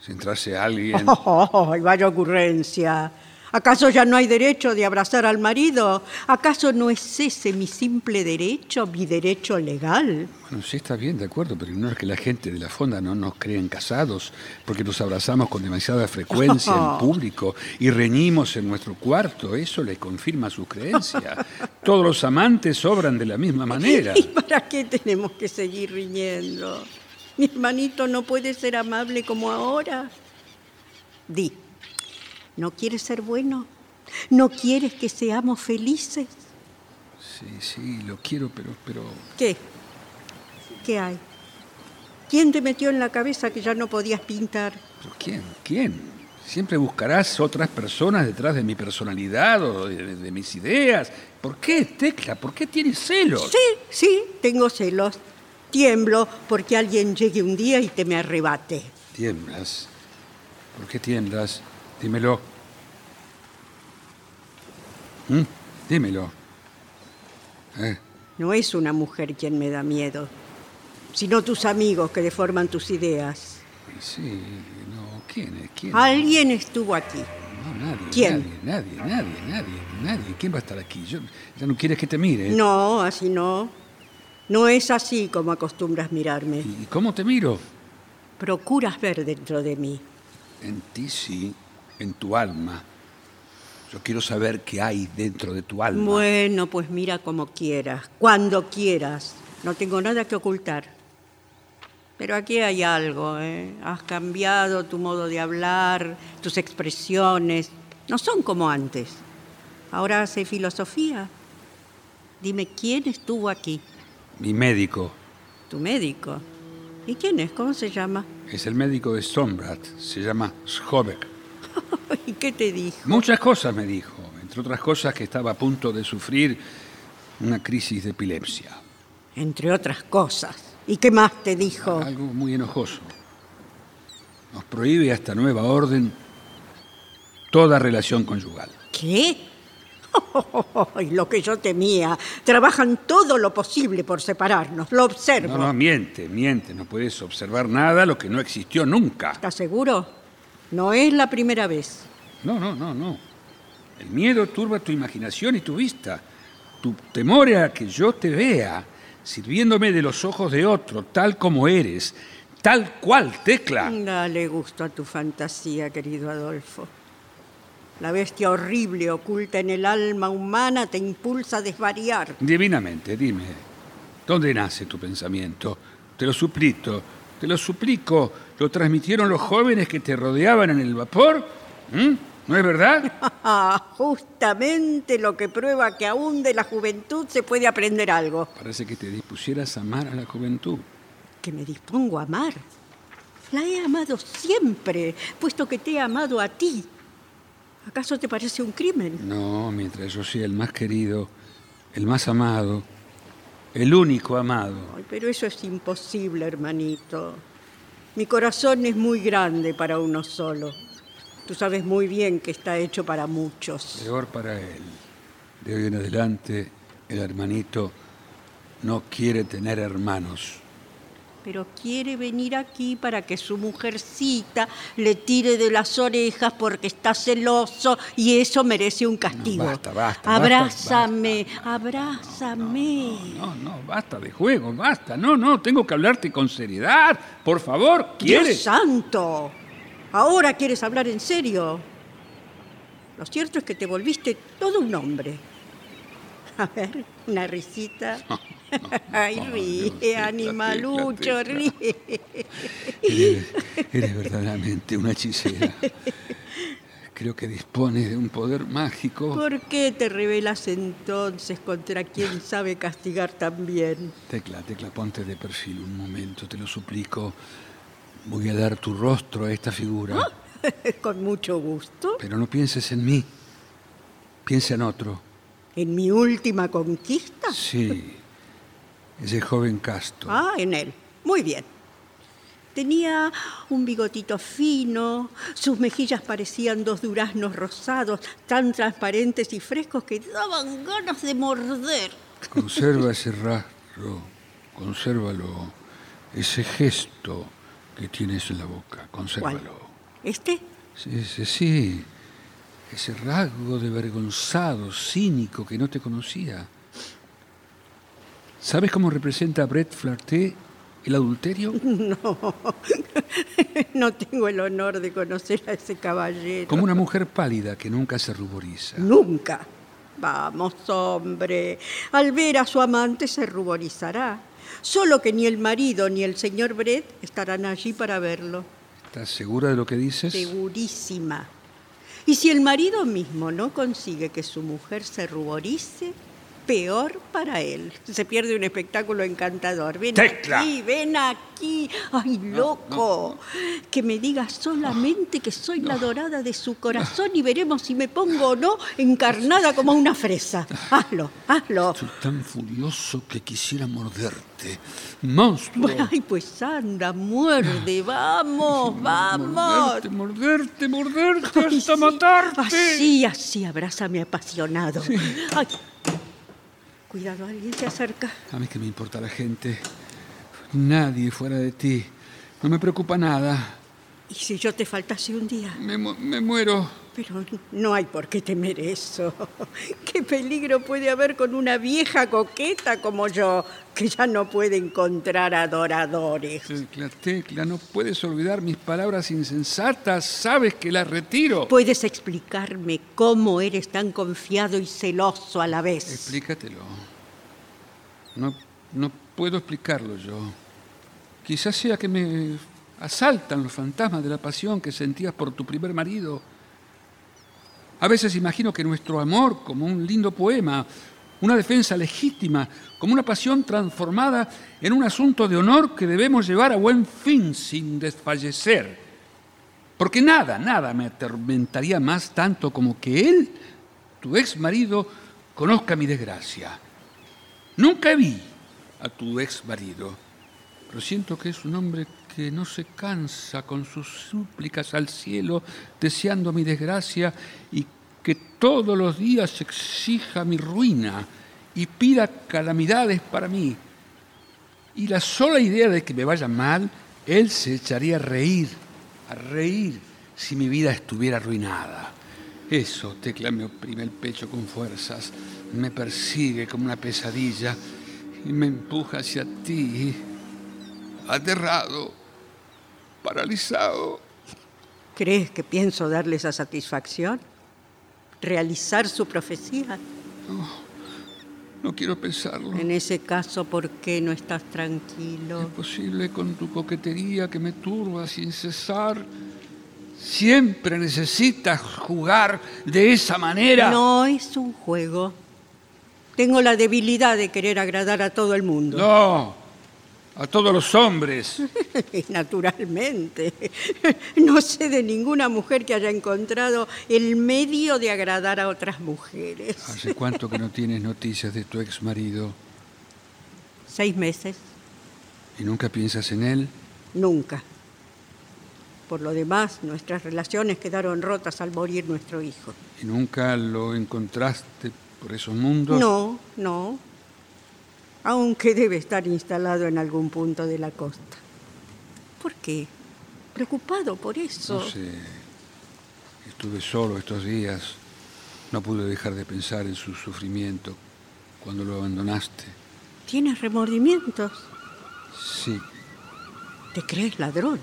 Speaker 3: Si entrase alguien.
Speaker 5: ¡Ay, vaya ocurrencia! ¿Acaso ya no hay derecho de abrazar al marido? ¿Acaso no es ese mi simple derecho, mi derecho legal?
Speaker 3: Bueno, sí está bien, de acuerdo, pero no es que la gente de la fonda no nos creen casados, porque nos abrazamos con demasiada frecuencia en público y reñimos en nuestro cuarto. Eso le confirma su creencia. Todos los amantes obran de la misma manera.
Speaker 5: ¿Y para qué tenemos que seguir riñendo? Mi hermanito no puede ser amable como ahora. Di, ¿no quieres ser bueno? ¿No quieres que seamos felices?
Speaker 3: Sí, sí, lo quiero, pero, pero
Speaker 5: ¿Qué? ¿Qué hay? ¿Quién te metió en la cabeza que ya no podías pintar?
Speaker 3: ¿Pero quién? ¿Quién? Siempre buscarás otras personas detrás de mi personalidad o de, de mis ideas. ¿Por qué, Tecla? ¿Por qué tienes celos?
Speaker 5: Sí, sí, tengo celos. Tiemblo porque alguien llegue un día y te me arrebate.
Speaker 3: Tiemblas. ¿Por qué tiemblas? Dímelo. ¿Mm? Dímelo. Eh,
Speaker 5: No es una mujer quien me da miedo, sino tus amigos que deforman tus ideas.
Speaker 3: sí, no. ¿Quién es? ¿Quién?
Speaker 5: Alguien estuvo aquí.
Speaker 3: No, nadie.
Speaker 5: ¿Quién?
Speaker 3: Nadie, nadie, nadie, nadie, nadie. ¿Quién va a estar aquí? Yo, ¿Ya no quieres que te mire?
Speaker 5: No, así no. No es así como acostumbras mirarme.
Speaker 3: ¿Y cómo te miro?
Speaker 5: Procuras ver dentro de mí.
Speaker 3: En ti sí, en tu alma. Yo quiero saber qué hay dentro de tu alma.
Speaker 5: Bueno, pues mira como quieras, cuando quieras. No tengo nada que ocultar. Pero aquí hay algo, ¿eh? Has cambiado tu modo de hablar, tus expresiones. No son como antes. Ahora hace filosofía. Dime, ¿quién estuvo aquí?
Speaker 3: Mi médico
Speaker 5: Tu médico. ¿Y quién es? ¿Cómo se llama?
Speaker 3: es el médico de Stombrat. Se llama Schobeck.
Speaker 5: ¿Y qué te dijo?
Speaker 3: Muchas cosas me dijo, entre otras cosas que estaba a punto de sufrir una crisis de epilepsia.
Speaker 5: Entre otras cosas. ¿Y qué más te dijo?
Speaker 3: Algo muy enojoso. Nos prohíbe a esta nueva orden toda relación conyugal.
Speaker 5: ¿Qué? Ay, lo que yo temía. Trabajan todo lo posible por separarnos. Lo observo.
Speaker 3: No, no, miente, miente. No puedes observar nada lo que no existió nunca.
Speaker 5: ¿Estás seguro? No es la primera vez.
Speaker 3: No, no, no, no. El miedo turba tu imaginación y tu vista. Tu temor a que yo te vea, sirviéndome de los ojos de otro, tal como eres, Tal cual, Tecla.
Speaker 5: Dale gusto a tu fantasía, querido Adolfo. La bestia horrible oculta en el alma humana te impulsa a desvariar.
Speaker 3: Divinamente, dime, ¿dónde nace tu pensamiento? Te lo suplico, te lo suplico. ¿Lo transmitieron los jóvenes que te rodeaban en el vapor? ¿Mm? ¿No es verdad?
Speaker 5: Justamente lo que prueba que aún de la juventud se puede aprender algo.
Speaker 3: Parece que te dispusieras a amar a la juventud.
Speaker 5: Que me dispongo a amar. La he amado siempre, puesto que te he amado a ti. ¿Acaso te parece un crimen?
Speaker 3: No, mientras yo sea el más querido, el más amado, el único amado.
Speaker 5: Ay, pero eso es imposible, hermanito. Mi corazón es muy grande para uno solo. Tú sabes muy bien que está hecho para muchos.
Speaker 3: Peor para él. De hoy en adelante, el hermanito no quiere tener hermanos.
Speaker 5: Pero quiere venir aquí para que su mujercita le tire de las orejas porque está celoso y eso merece un castigo.
Speaker 3: No, basta, basta,
Speaker 5: Abrázame, abrázame.
Speaker 3: No, no, basta de juego, basta. No, no, tengo que hablarte con seriedad. Por favor, ¿quieres?
Speaker 5: Dios santo. Ahora quieres hablar en serio. Lo cierto es que te volviste todo un hombre. A ver, una risita. Ay, ríe, animalucho, ríe.
Speaker 3: Eres, eres verdaderamente una hechicera. Creo que dispones de un poder mágico.
Speaker 5: ¿Por qué te rebelas entonces contra quien sabe castigar tan bien?
Speaker 3: Tecla, Tecla, ponte de perfil un momento, te lo suplico. Voy a dar tu rostro a esta figura.
Speaker 5: Con mucho gusto.
Speaker 3: Pero no pienses en mí. Piensa en otro.
Speaker 5: ¿En mi última conquista?
Speaker 3: Sí. Ese joven casto.
Speaker 5: Ah, en él. Muy bien. Tenía un bigotito fino, sus mejillas parecían dos duraznos rosados, tan transparentes y frescos que daban ganas de morder.
Speaker 3: Conserva ese rastro, consérvalo, ese gesto que tienes en la boca, consérvalo.
Speaker 5: ¿Cuál? ¿Este?
Speaker 3: Sí, sí, sí. Ese rasgo de vergonzado, cínico que no te conocía. ¿Sabes cómo representa a Brett Flarté el adulterio?
Speaker 5: No, no tengo el honor de conocer a ese caballero.
Speaker 3: Como una mujer pálida que nunca se ruboriza.
Speaker 5: Nunca. Vamos, hombre. Al ver a su amante se ruborizará. Solo que ni el marido ni el señor Brett estarán allí para verlo.
Speaker 3: ¿Estás segura de lo que dices?
Speaker 5: Segurísima. Y si el marido mismo no consigue que su mujer se ruborice, peor para él. Se pierde un espectáculo encantador. Ven
Speaker 3: ¡Tecla!
Speaker 5: aquí, ven aquí. Ay, loco. Que me diga solamente que soy la dorada de su corazón y veremos si me pongo o no encarnada como una fresa. Hazlo, hazlo.
Speaker 3: Estoy tan furioso que quisiera morderte. ¡Monstruo!
Speaker 5: Ay, pues anda, muerde, vamos, vamos.
Speaker 3: Morderte, morderte, morderte
Speaker 5: Ay,
Speaker 3: hasta
Speaker 5: sí.
Speaker 3: matarte.
Speaker 5: Así, así, abrázame apasionado. Ay. Cuidado, alguien se acerca.
Speaker 3: A mí que me importa la gente. Nadie fuera de ti. No me preocupa nada.
Speaker 5: ¿Y si yo te faltase un día?
Speaker 3: Me, mu- me muero.
Speaker 5: Pero no hay por qué temer eso. ¿Qué peligro puede haber con una vieja coqueta como yo, que ya no puede encontrar adoradores?
Speaker 3: Tecla, Tecla, no puedes olvidar mis palabras insensatas. Sabes que las retiro.
Speaker 5: ¿Puedes explicarme cómo eres tan confiado y celoso a la vez?
Speaker 3: Explícatelo. No, no puedo explicarlo yo. Quizás sea que me asaltan los fantasmas de la pasión que sentías por tu primer marido. A veces imagino que nuestro amor, como un lindo poema, una defensa legítima, como una pasión transformada en un asunto de honor que debemos llevar a buen fin sin desfallecer. Porque nada, nada me atormentaría más tanto como que él, tu ex marido, conozca mi desgracia. Nunca vi a tu ex marido, pero siento que es un hombre que no se cansa con sus súplicas al cielo, deseando mi desgracia y que todos los días exija mi ruina y pida calamidades para mí. Y la sola idea de que me vaya mal, él se echaría a reír, a reír si mi vida estuviera arruinada. Eso, Tecla, me oprime el pecho con fuerzas, me persigue como una pesadilla y me empuja hacia ti, aterrado, paralizado.
Speaker 5: ¿Crees que pienso darle esa satisfacción? ¿Realizar su profecía?
Speaker 3: No quiero pensarlo.
Speaker 5: En ese caso, ¿por qué no estás tranquilo?
Speaker 3: Es posible con tu coquetería que me turba sin cesar. Siempre necesitas jugar de esa manera.
Speaker 5: No es un juego. Tengo la debilidad de querer agradar a todo el mundo.
Speaker 3: No, a todos los hombres.
Speaker 5: Naturalmente. No sé de ninguna mujer que haya encontrado el medio de agradar a otras mujeres.
Speaker 3: ¿Hace cuánto que no tienes noticias de tu ex marido?
Speaker 5: Seis meses.
Speaker 3: ¿Y nunca piensas en él?
Speaker 5: Nunca. Por lo demás, nuestras relaciones quedaron rotas al morir nuestro hijo.
Speaker 3: ¿Y nunca lo encontraste por esos mundos?
Speaker 5: No, no. Aunque debe estar instalado en algún punto de la costa. ¿Por qué? ¿Preocupado por eso?
Speaker 3: No sé. Estuve solo estos días. No pude dejar de pensar en su sufrimiento cuando lo abandonaste.
Speaker 5: ¿Tienes remordimientos?
Speaker 3: Sí,
Speaker 5: ¿Te crees ladrón?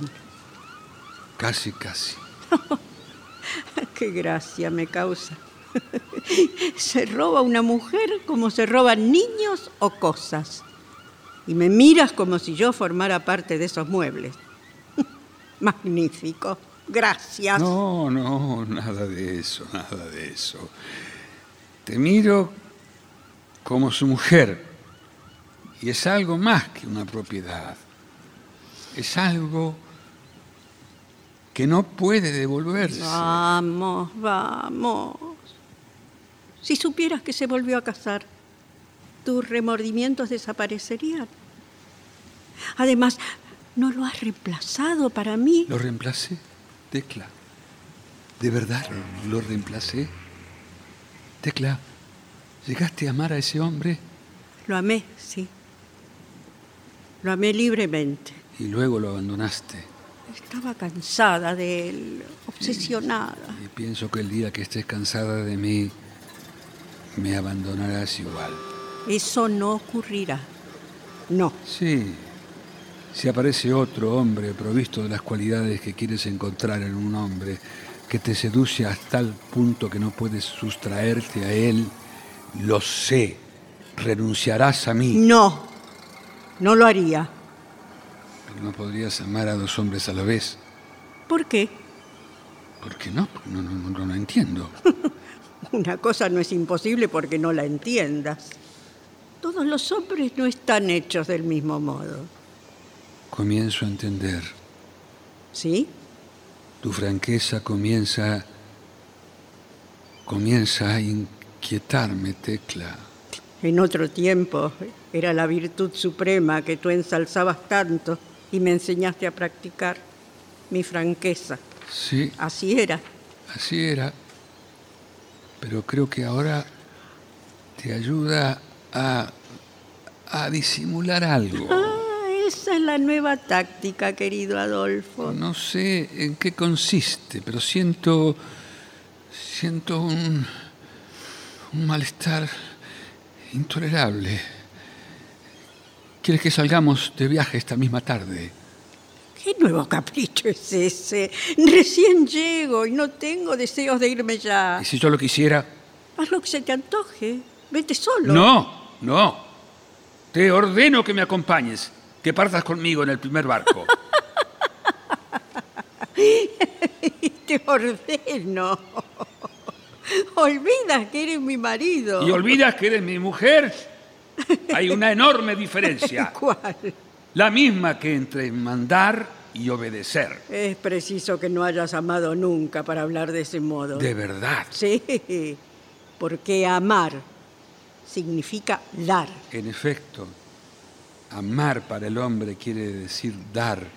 Speaker 3: casi, casi.
Speaker 5: Qué gracia me causa. Se roba una mujer como se roban niños o cosas. Y me miras como si yo formara parte de esos muebles. Magnífico. Gracias.
Speaker 3: No, no, nada de eso, nada de eso. Te miro como su mujer. Y es algo más que una propiedad. Es algo que no puede devolverse.
Speaker 5: Vamos, vamos. Si supieras que se volvió a casar, tus remordimientos desaparecerían. Además, ¿no lo has reemplazado para mí?
Speaker 3: ¿Lo reemplacé? Tecla. ¿De verdad lo reemplacé? Tecla, ¿llegaste a amar a ese hombre?
Speaker 5: Lo amé, sí. Lo amé libremente.
Speaker 3: Y luego lo abandonaste.
Speaker 5: Estaba cansada de él, obsesionada.
Speaker 3: Y pienso que el día que estés cansada de mí, me abandonarás igual.
Speaker 5: Eso no ocurrirá. No.
Speaker 3: Sí, si aparece otro hombre provisto de las cualidades que quieres encontrar en un hombre, que te seduce hasta tal punto que no puedes sustraerte a él, lo sé, renunciarás a mí.
Speaker 5: No. No lo haría.
Speaker 3: Pero no podrías amar a dos hombres a la vez.
Speaker 5: ¿Por qué?
Speaker 3: ¿Por qué no? Porque no, no, no, no lo entiendo.
Speaker 5: Una cosa no es imposible porque no la entiendas. Todos los hombres no están hechos del mismo modo.
Speaker 3: Comienzo a entender.
Speaker 5: ¿Sí?
Speaker 3: Tu franqueza comienza. comienza a inquietarme, Tecla.
Speaker 5: En otro tiempo era la virtud suprema que tú ensalzabas tanto y me enseñaste a practicar. Mi franqueza.
Speaker 3: Sí,
Speaker 5: Así era.
Speaker 3: así era. Pero creo que ahora te ayuda a. a disimular algo.
Speaker 5: Ah, esa es la nueva táctica, querido Adolfo.
Speaker 3: No sé en qué consiste, pero siento. siento un. un malestar intolerable. ¿Quieres que salgamos de viaje esta misma tarde?
Speaker 5: ¿Qué nuevo capricho es ese? Recién llego y no tengo deseos de irme ya.
Speaker 3: ¿Y si yo lo quisiera?
Speaker 5: Haz lo que se te antoje. Vete solo.
Speaker 3: No, no. Te ordeno que me acompañes, que partas conmigo en el primer barco.
Speaker 5: Te ordeno. Olvidas que eres mi marido.
Speaker 3: ¿Y olvidas que eres mi mujer? Hay una enorme diferencia.
Speaker 5: ¿Cuál?
Speaker 3: La misma que entre mandar y obedecer.
Speaker 5: Es preciso que no hayas amado nunca para hablar de ese modo.
Speaker 3: De verdad.
Speaker 5: Sí, porque amar significa dar.
Speaker 3: En efecto, amar para el hombre quiere decir dar,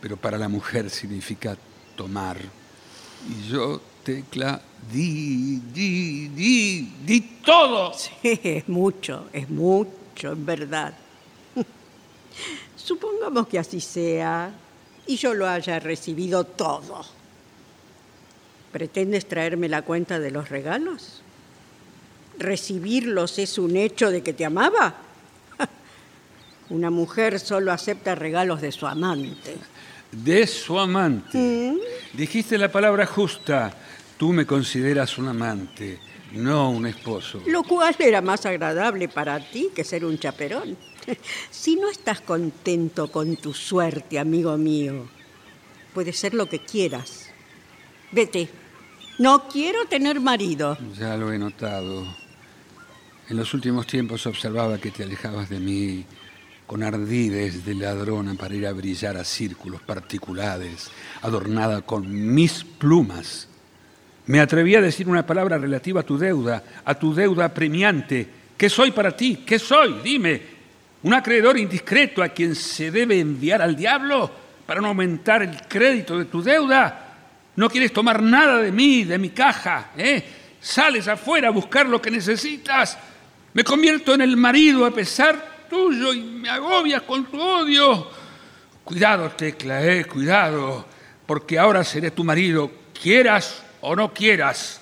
Speaker 3: pero para la mujer significa tomar. Y yo, Tecla, di, di, di, di todo.
Speaker 5: Sí, es mucho, es mucho, en verdad. Supongamos que así sea y yo lo haya recibido todo. ¿Pretendes traerme la cuenta de los regalos? ¿Recibirlos es un hecho de que te amaba? Una mujer solo acepta regalos de su amante.
Speaker 3: de su amante. Dijiste la palabra justa. Tú me consideras un amante, no un esposo.
Speaker 5: Lo cual era más agradable para ti que ser un chaperón. Si no estás contento con tu suerte, amigo mío, puede ser lo que quieras. Vete. No quiero tener marido.
Speaker 3: Ya lo he notado. En los últimos tiempos observaba que te alejabas de mí con ardides de ladrona para ir a brillar a círculos particulares, adornada con mis plumas. Me atreví a decir una palabra relativa a tu deuda, a tu deuda premiante. ¿Qué soy para ti? ¿Qué soy? Dime. ¿Un acreedor indiscreto a quien se debe enviar al diablo para no aumentar el crédito de tu deuda? ¿No quieres tomar nada de mí, de mi caja? ¿eh? Sales afuera a buscar lo que necesitas. Me convierto en el marido a pesar tuyo y me agobias con tu odio. Cuidado, Tecla, eh, cuidado, porque ahora seré tu marido, quieras o no quieras.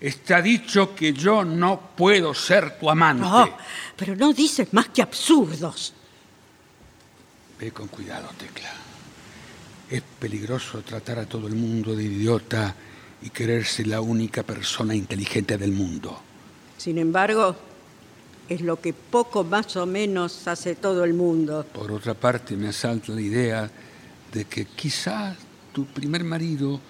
Speaker 3: Está dicho que yo no puedo ser tu amante.
Speaker 5: No, pero no dices más que absurdos.
Speaker 3: Ve con cuidado, Tecla. Es peligroso tratar a todo el mundo de idiota y quererse la única persona inteligente del mundo.
Speaker 5: Sin embargo, es lo que poco más o menos hace todo el mundo.
Speaker 3: Por otra parte, me asalta la idea de que quizá tu primer marido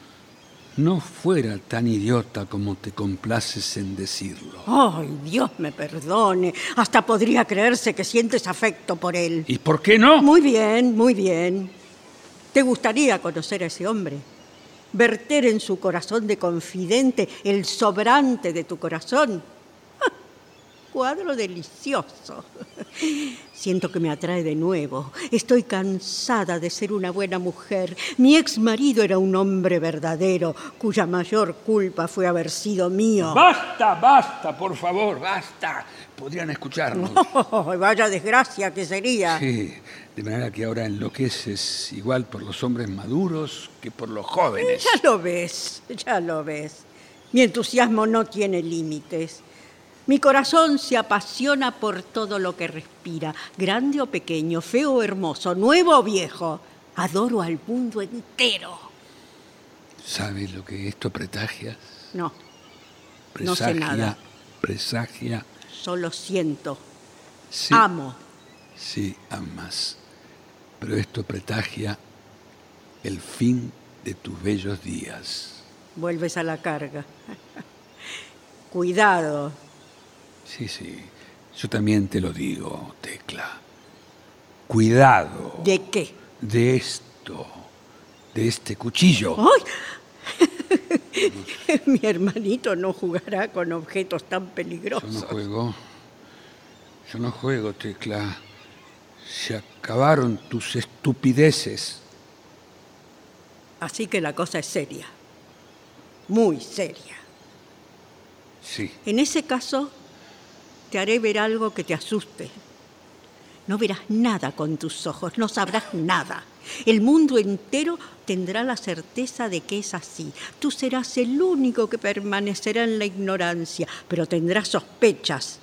Speaker 3: no fuera tan idiota como te complaces en decirlo.
Speaker 5: Ay, Dios me perdone. Hasta podría creerse que sientes afecto por él.
Speaker 3: ¿Y por qué no?
Speaker 5: Muy bien, muy bien. ¿Te gustaría conocer a ese hombre? Verter en su corazón de confidente el sobrante de tu corazón cuadro delicioso. Siento que me atrae de nuevo. Estoy cansada de ser una buena mujer. Mi ex marido era un hombre verdadero, cuya mayor culpa fue haber sido mío.
Speaker 3: Basta, basta, por favor, basta. Podrían escucharnos.
Speaker 5: vaya desgracia que sería.
Speaker 3: Sí, de manera que ahora enloqueces igual por los hombres maduros que por los jóvenes.
Speaker 5: Ya lo ves, ya lo ves. Mi entusiasmo no tiene límites. Mi corazón se apasiona por todo lo que respira, grande o pequeño, feo o hermoso, nuevo o viejo. Adoro al mundo entero.
Speaker 3: ¿Sabes lo que esto pretagia?
Speaker 5: No. no sé nada.
Speaker 3: Presagia.
Speaker 5: Solo siento. Amo.
Speaker 3: Sí, amas. Pero esto pretagia el fin de tus bellos días.
Speaker 5: Vuelves a la carga. Cuidado,
Speaker 3: Sí, sí. Yo también te lo digo, Tecla. Cuidado.
Speaker 5: ¿De qué?
Speaker 3: De esto. De este cuchillo.
Speaker 5: ¡Ay! Mi hermanito no jugará con objetos tan peligrosos.
Speaker 3: Yo no juego. Yo no juego, Tecla. Se acabaron tus estupideces.
Speaker 5: Así que la cosa es seria. Muy seria.
Speaker 3: Sí.
Speaker 5: En ese caso, te haré ver algo que te asuste. No verás nada con tus ojos, no sabrás nada. El mundo entero tendrá la certeza de que es así. Tú serás el único que permanecerá en la ignorancia, pero tendrás sospechas.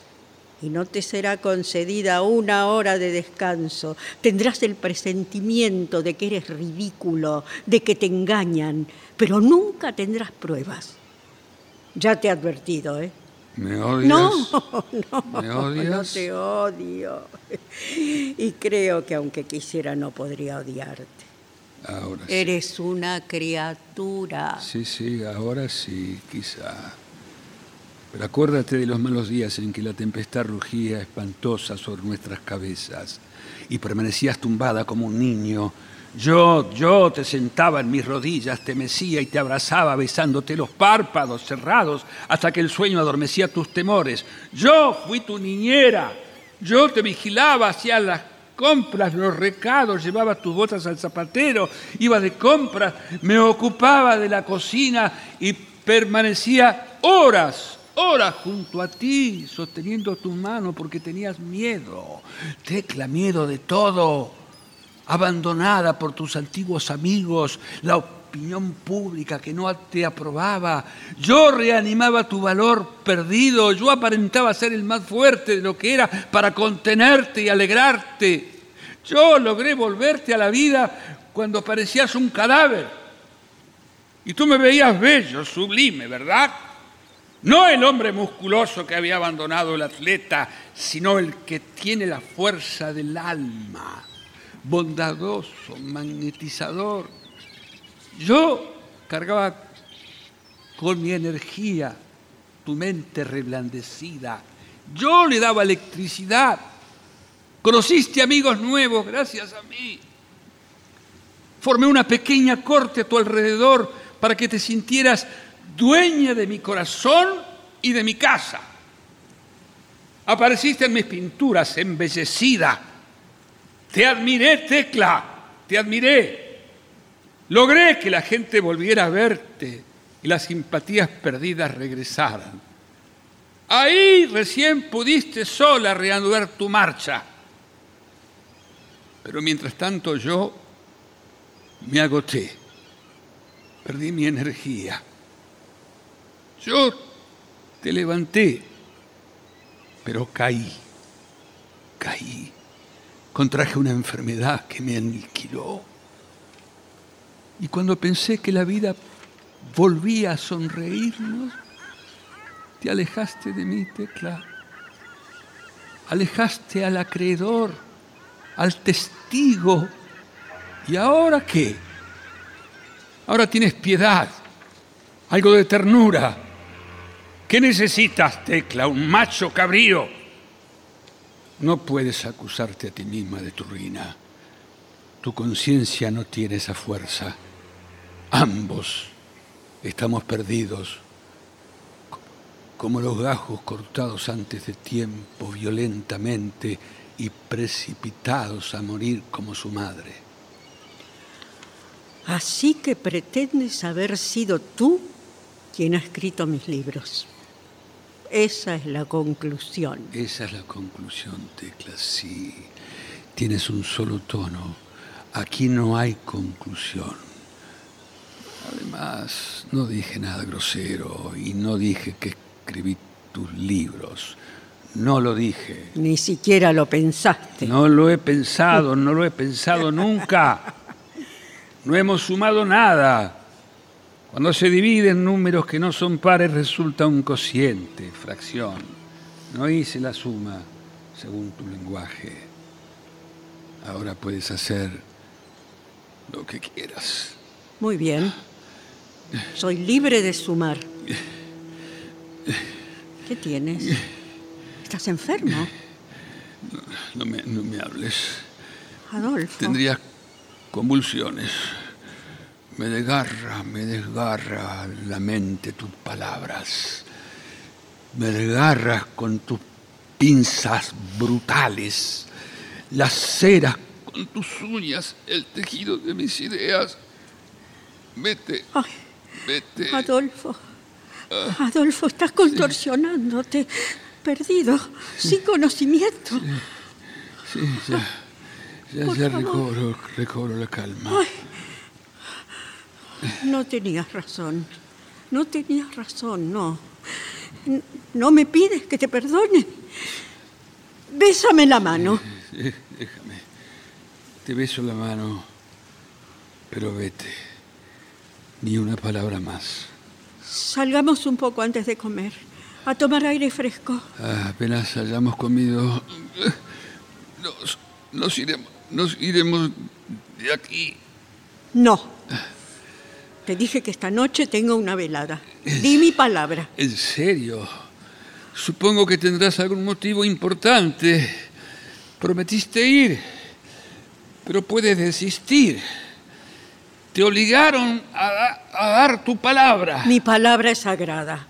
Speaker 5: Y no te será concedida una hora de descanso. Tendrás el presentimiento de que eres ridículo, de que te engañan, pero nunca tendrás pruebas. Ya te he advertido, ¿eh?
Speaker 3: ¿Me odias?
Speaker 5: No, no,
Speaker 3: ¿Me odias?
Speaker 5: no te odio. Y creo que aunque quisiera no podría odiarte.
Speaker 3: Ahora sí.
Speaker 5: Eres una criatura.
Speaker 3: Sí, sí, ahora sí, quizá. Pero acuérdate de los malos días en que la tempestad rugía espantosa sobre nuestras cabezas y permanecías tumbada como un niño yo, yo te sentaba en mis rodillas, te mecía y te abrazaba besándote los párpados cerrados hasta que el sueño adormecía tus temores. Yo fui tu niñera, yo te vigilaba hacia las compras, los recados, llevaba tus botas al zapatero, iba de compras, me ocupaba de la cocina y permanecía horas, horas junto a ti, sosteniendo tu mano porque tenías miedo, tecla, miedo de todo abandonada por tus antiguos amigos, la opinión pública que no te aprobaba. Yo reanimaba tu valor perdido, yo aparentaba ser el más fuerte de lo que era para contenerte y alegrarte. Yo logré volverte a la vida cuando parecías un cadáver. Y tú me veías bello, sublime, ¿verdad? No el hombre musculoso que había abandonado el atleta, sino el que tiene la fuerza del alma, bondadoso, magnetizador. Yo cargaba con mi energía tu mente reblandecida. Yo le daba electricidad. Conociste amigos nuevos gracias a mí. Formé una pequeña corte a tu alrededor para que te sintieras dueña de mi corazón y de mi casa. Apareciste en mis pinturas, embellecida. Te admiré, Tecla, te admiré. Logré que la gente volviera a verte y las simpatías perdidas regresaran. Ahí recién pudiste sola reanudar tu marcha. Pero mientras tanto yo me agoté, perdí mi energía. Yo te levanté, pero caí, caí, contraje una enfermedad que me aniquiló. Y cuando pensé que la vida volvía a sonreírnos, te alejaste de mí, Tecla. Alejaste al acreedor, al testigo. ¿Y ahora qué? Ahora tienes piedad, algo de ternura. ¿Qué necesitas, Tecla? ¿Un macho cabrío? No puedes acusarte a ti misma de tu ruina. Tu conciencia no tiene esa fuerza. Ambos estamos perdidos, como los gajos cortados antes de tiempo violentamente y precipitados a morir como su madre.
Speaker 5: Así que pretendes haber sido tú quien ha escrito mis libros. Esa es la conclusión.
Speaker 3: Esa es la conclusión, Tecla, sí. Tienes un solo tono. Aquí no hay conclusión. Además, no dije nada grosero y no dije que escribí tus libros. No lo dije.
Speaker 5: Ni siquiera lo pensaste.
Speaker 3: No lo he pensado, no lo he pensado nunca. No hemos sumado nada. Cuando se dividen números que no son pares resulta un cociente, fracción. No hice la suma según tu lenguaje. Ahora puedes hacer lo que quieras.
Speaker 5: Muy bien. Soy libre de sumar. ¿Qué tienes? ¿Estás enfermo?
Speaker 3: No, me, no me hables.
Speaker 5: Adolfo.
Speaker 3: Tendría convulsiones. Me desgarra, me desgarra la mente tus palabras. Me desgarras con tus pinzas brutales. Las ceras con tus uñas, el tejido de mis ideas. Vete.
Speaker 5: Ay,
Speaker 3: Vete.
Speaker 5: Adolfo. Adolfo, estás contorsionándote. Perdido, sin conocimiento.
Speaker 3: Sí, ya. Ya,
Speaker 5: Por
Speaker 3: ya recobro, recobro la calma.
Speaker 5: Ay. No tenías razón. No tenías razón, no. No me pides que te perdone. Bésame la mano.
Speaker 3: Sí, déjame. Te beso la mano, pero vete. Ni una palabra más.
Speaker 5: Salgamos un poco antes de comer. A tomar aire fresco.
Speaker 3: Ah, apenas hayamos comido, nos, nos iremos, nos iremos de aquí.
Speaker 5: No. Te dije que esta noche tengo una velada. Di mi palabra.
Speaker 3: ¿En serio? Supongo que tendrás algún motivo importante. Prometiste ir, pero puedes desistir. Te obligaron a, a dar tu palabra.
Speaker 5: Mi palabra es sagrada.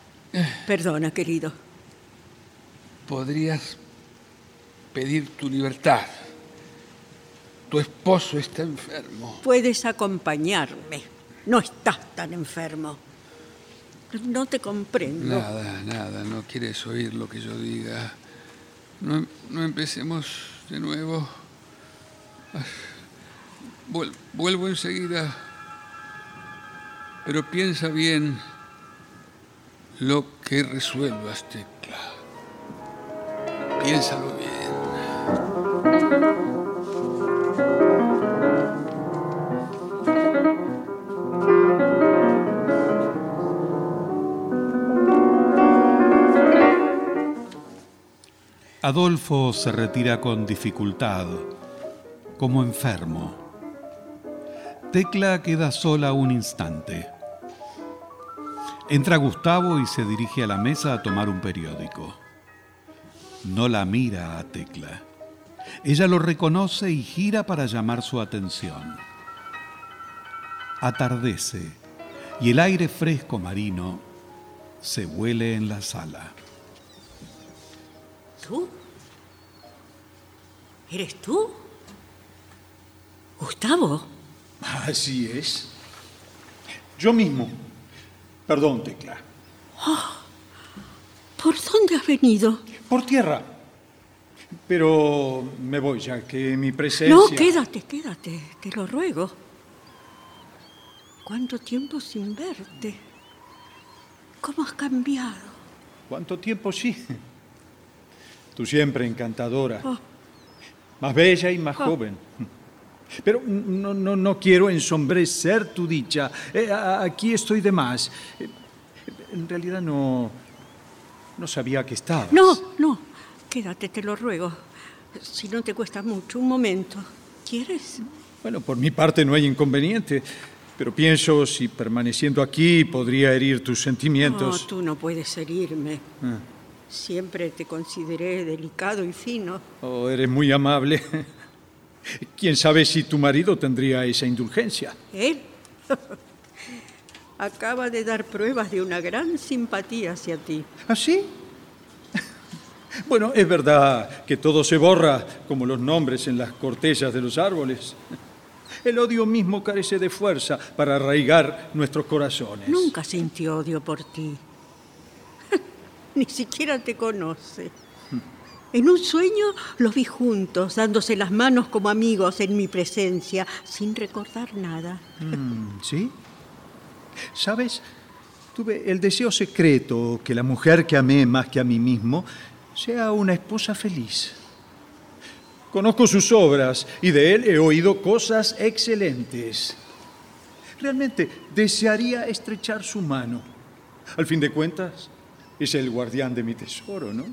Speaker 5: Perdona, querido.
Speaker 3: Podrías pedir tu libertad. Tu esposo está enfermo.
Speaker 5: Puedes acompañarme. No estás tan enfermo. No te comprendo.
Speaker 3: Nada, nada, no quieres oír lo que yo diga. No, no empecemos de nuevo. Vuel- vuelvo enseguida. Pero piensa bien lo que resuelvas, Tecla. Piénsalo bien.
Speaker 2: Adolfo se retira con dificultad, como enfermo. Tecla queda sola un instante. Entra Gustavo y se dirige a la mesa a tomar un periódico. No la mira a Tecla. Ella lo reconoce y gira para llamar su atención. Atardece y el aire fresco marino se huele en la sala.
Speaker 5: ¿Eres tú? ¿Gustavo?
Speaker 4: Así es. Yo mismo. Perdón, Tecla.
Speaker 5: ¿Por dónde has venido?
Speaker 4: Por tierra. Pero me voy ya, que mi presencia...
Speaker 5: No, quédate, quédate, te lo ruego. ¿Cuánto tiempo sin verte? ¿Cómo has cambiado?
Speaker 4: ¿Cuánto tiempo sí? Tú siempre encantadora.
Speaker 5: Oh.
Speaker 4: Más bella y más joven. Pero no, no, no quiero ensombrecer tu dicha. Eh, aquí estoy de más. Eh, En realidad no... No sabía que estabas.
Speaker 5: No, no, quédate, te lo ruego. Si no te cuesta mucho, un momento. ¿Quieres?
Speaker 4: Bueno, por mi parte no hay inconveniente. Pero pienso si permaneciendo aquí podría herir tus
Speaker 5: No,
Speaker 4: sentimientos.
Speaker 5: tú no puedes herirme.
Speaker 4: Ah.
Speaker 5: Siempre te consideré delicado y fino.
Speaker 4: Oh, eres muy amable. Quién sabe si tu marido tendría esa indulgencia.
Speaker 5: Él acaba de dar pruebas de una gran simpatía hacia ti.
Speaker 4: ¿Ah, sí? Bueno, es verdad que todo se borra como los nombres en las cortellas de los árboles. El odio mismo carece de fuerza para arraigar nuestros corazones.
Speaker 5: Nunca sintió odio por ti. Ni siquiera te conoce. En un sueño los vi juntos, dándose las manos como amigos en mi presencia, sin recordar nada.
Speaker 4: Mm, ¿Sí? ¿Sabes? Tuve el deseo secreto que la mujer que amé más que a mí mismo sea una esposa feliz. Conozco sus obras y de él he oído cosas excelentes. Realmente desearía estrechar su mano. Al fin de cuentas, es el guardián de mi tesoro, ¿no?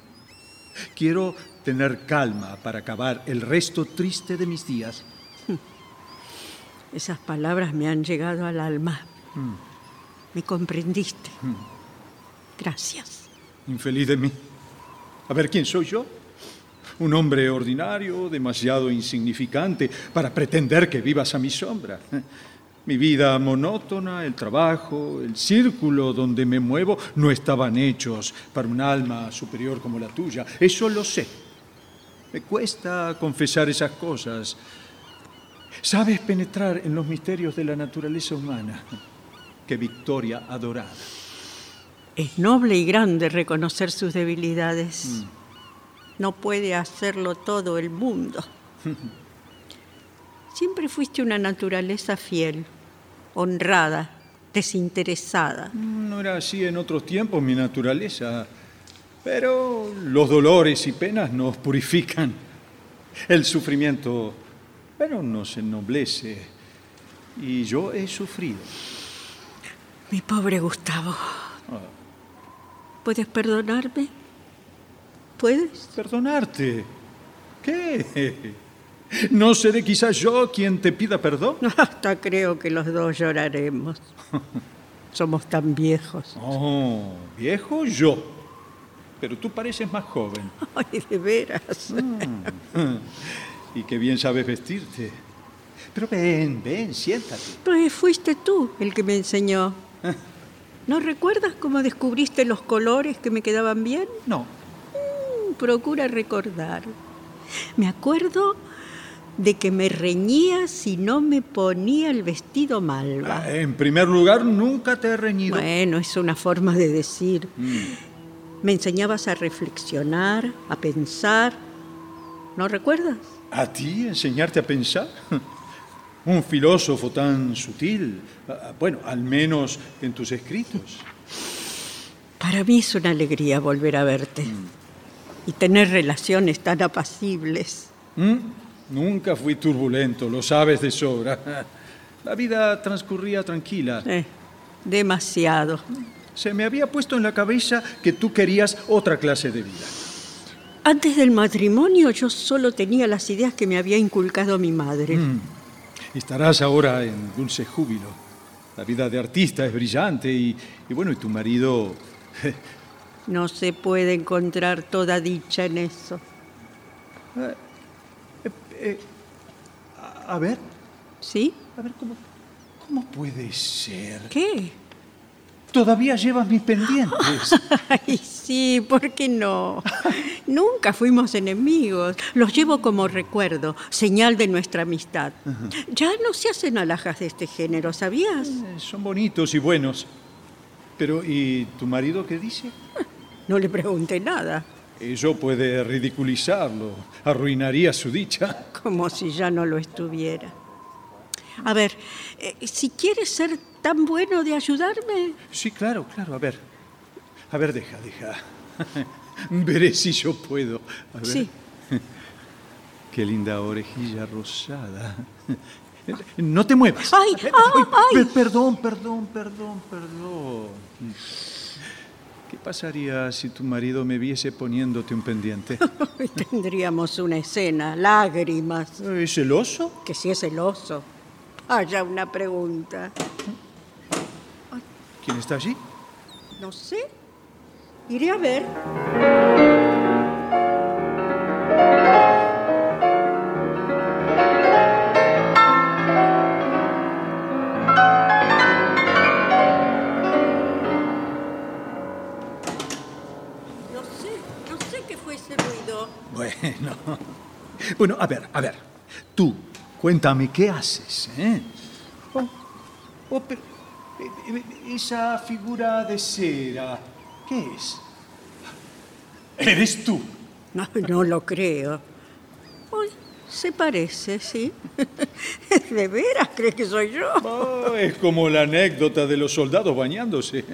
Speaker 4: Quiero tener calma para acabar el resto triste de mis días.
Speaker 5: Esas palabras me han llegado al alma. Me comprendiste. Gracias.
Speaker 4: Infeliz de mí. A ver, ¿quién soy yo? Un hombre ordinario, demasiado insignificante para pretender que vivas a mi sombra. Mi vida monótona, el trabajo, el círculo donde me muevo no estaban hechos para un alma superior como la tuya. Eso lo sé. Me cuesta confesar esas cosas. Sabes penetrar en los misterios de la naturaleza humana. Qué victoria adorada.
Speaker 5: Es noble y grande reconocer sus debilidades. No puede hacerlo todo el mundo. Siempre fuiste una naturaleza fiel, honrada, desinteresada.
Speaker 4: No era así en otros tiempos mi naturaleza, pero los dolores y penas nos purifican. El sufrimiento, pero nos ennoblece. Y yo he sufrido.
Speaker 5: Mi pobre Gustavo. ¿Puedes perdonarme? ¿Puedes?
Speaker 4: Perdonarte. ¿Qué? ¿No seré quizás yo quien te pida perdón?
Speaker 5: Hasta creo que los dos lloraremos. Somos tan viejos.
Speaker 4: Oh, viejo yo. Pero tú pareces más joven.
Speaker 5: Ay, de veras.
Speaker 4: Y qué bien sabes vestirte. Pero ven, ven, siéntate.
Speaker 5: Pues fuiste tú el que me enseñó. ¿No recuerdas cómo descubriste los colores que me quedaban bien?
Speaker 4: No,
Speaker 5: Mm, Procura recordar. Me acuerdo de que me reñía si no me ponía el vestido malva.
Speaker 4: En primer lugar, nunca te he reñido.
Speaker 5: Bueno, es una forma de decir. Me enseñabas a reflexionar, a pensar. ¿No recuerdas?
Speaker 4: ¿A ti enseñarte a pensar? Un filósofo tan sutil. Ah, Bueno, al menos en tus escritos.
Speaker 5: Para mí es una alegría volver a verte y tener relaciones tan apacibles.
Speaker 4: ¿Mm? Nunca fui turbulento, lo sabes de sobra. La vida transcurría tranquila.
Speaker 5: Eh, demasiado.
Speaker 4: Se me había puesto en la cabeza que tú querías otra clase de vida.
Speaker 5: Antes del matrimonio yo solo tenía las ideas que me había inculcado mi madre.
Speaker 4: Mm. Estarás ahora en dulce júbilo. La vida de artista es brillante y, y bueno, y tu marido...
Speaker 5: No se puede encontrar toda dicha en eso.
Speaker 4: Eh, a, a ver,
Speaker 5: ¿Sí?
Speaker 4: a ver, ¿cómo, ¿cómo puede ser?
Speaker 5: ¿Qué?
Speaker 4: Todavía llevas mis pendientes.
Speaker 5: Ay, sí, ¿por qué no? Nunca fuimos enemigos. Los llevo como recuerdo, señal de nuestra amistad. Ya no se hacen alhajas de este género, ¿sabías?
Speaker 4: Eh, Son bonitos y buenos. Pero, ¿y tu marido qué dice?
Speaker 5: No le pregunté nada,
Speaker 4: Eso puede ridiculizarlo, arruinaría su dicha.
Speaker 5: como si ya no lo estuviera. A ver, eh, si quieres ser tan bueno de ayudarme,
Speaker 4: Sí, claro, claro, a ver. A ver, deja, deja. Veré si yo puedo. A ver.
Speaker 5: Sí.
Speaker 4: Qué linda orejilla rosada. No te muevas.
Speaker 5: Ay,
Speaker 4: ay,
Speaker 5: ay.
Speaker 4: per- Perdón, perdón, perdón, perdón. ¿Qué pasaría si tu marido me viese poniéndote un pendiente?
Speaker 5: tendríamos una escena, lágrimas.
Speaker 4: ¿Es celoso?
Speaker 5: Que si es celoso. Haya una pregunta.
Speaker 4: ¿Quién está allí?
Speaker 5: No sé. Iré a ver.
Speaker 4: Bueno. Bueno, a ver, a ver. Tú, cuéntame, ¿qué haces? eh? Oh, oh, pero, eh, eh, esa figura de cera, ¿qué es? Eres tú.
Speaker 5: No, no lo creo. Se parece, sí. ¿De veras crees que soy yo?
Speaker 4: Oh, es como la anécdota de los soldados bañándose.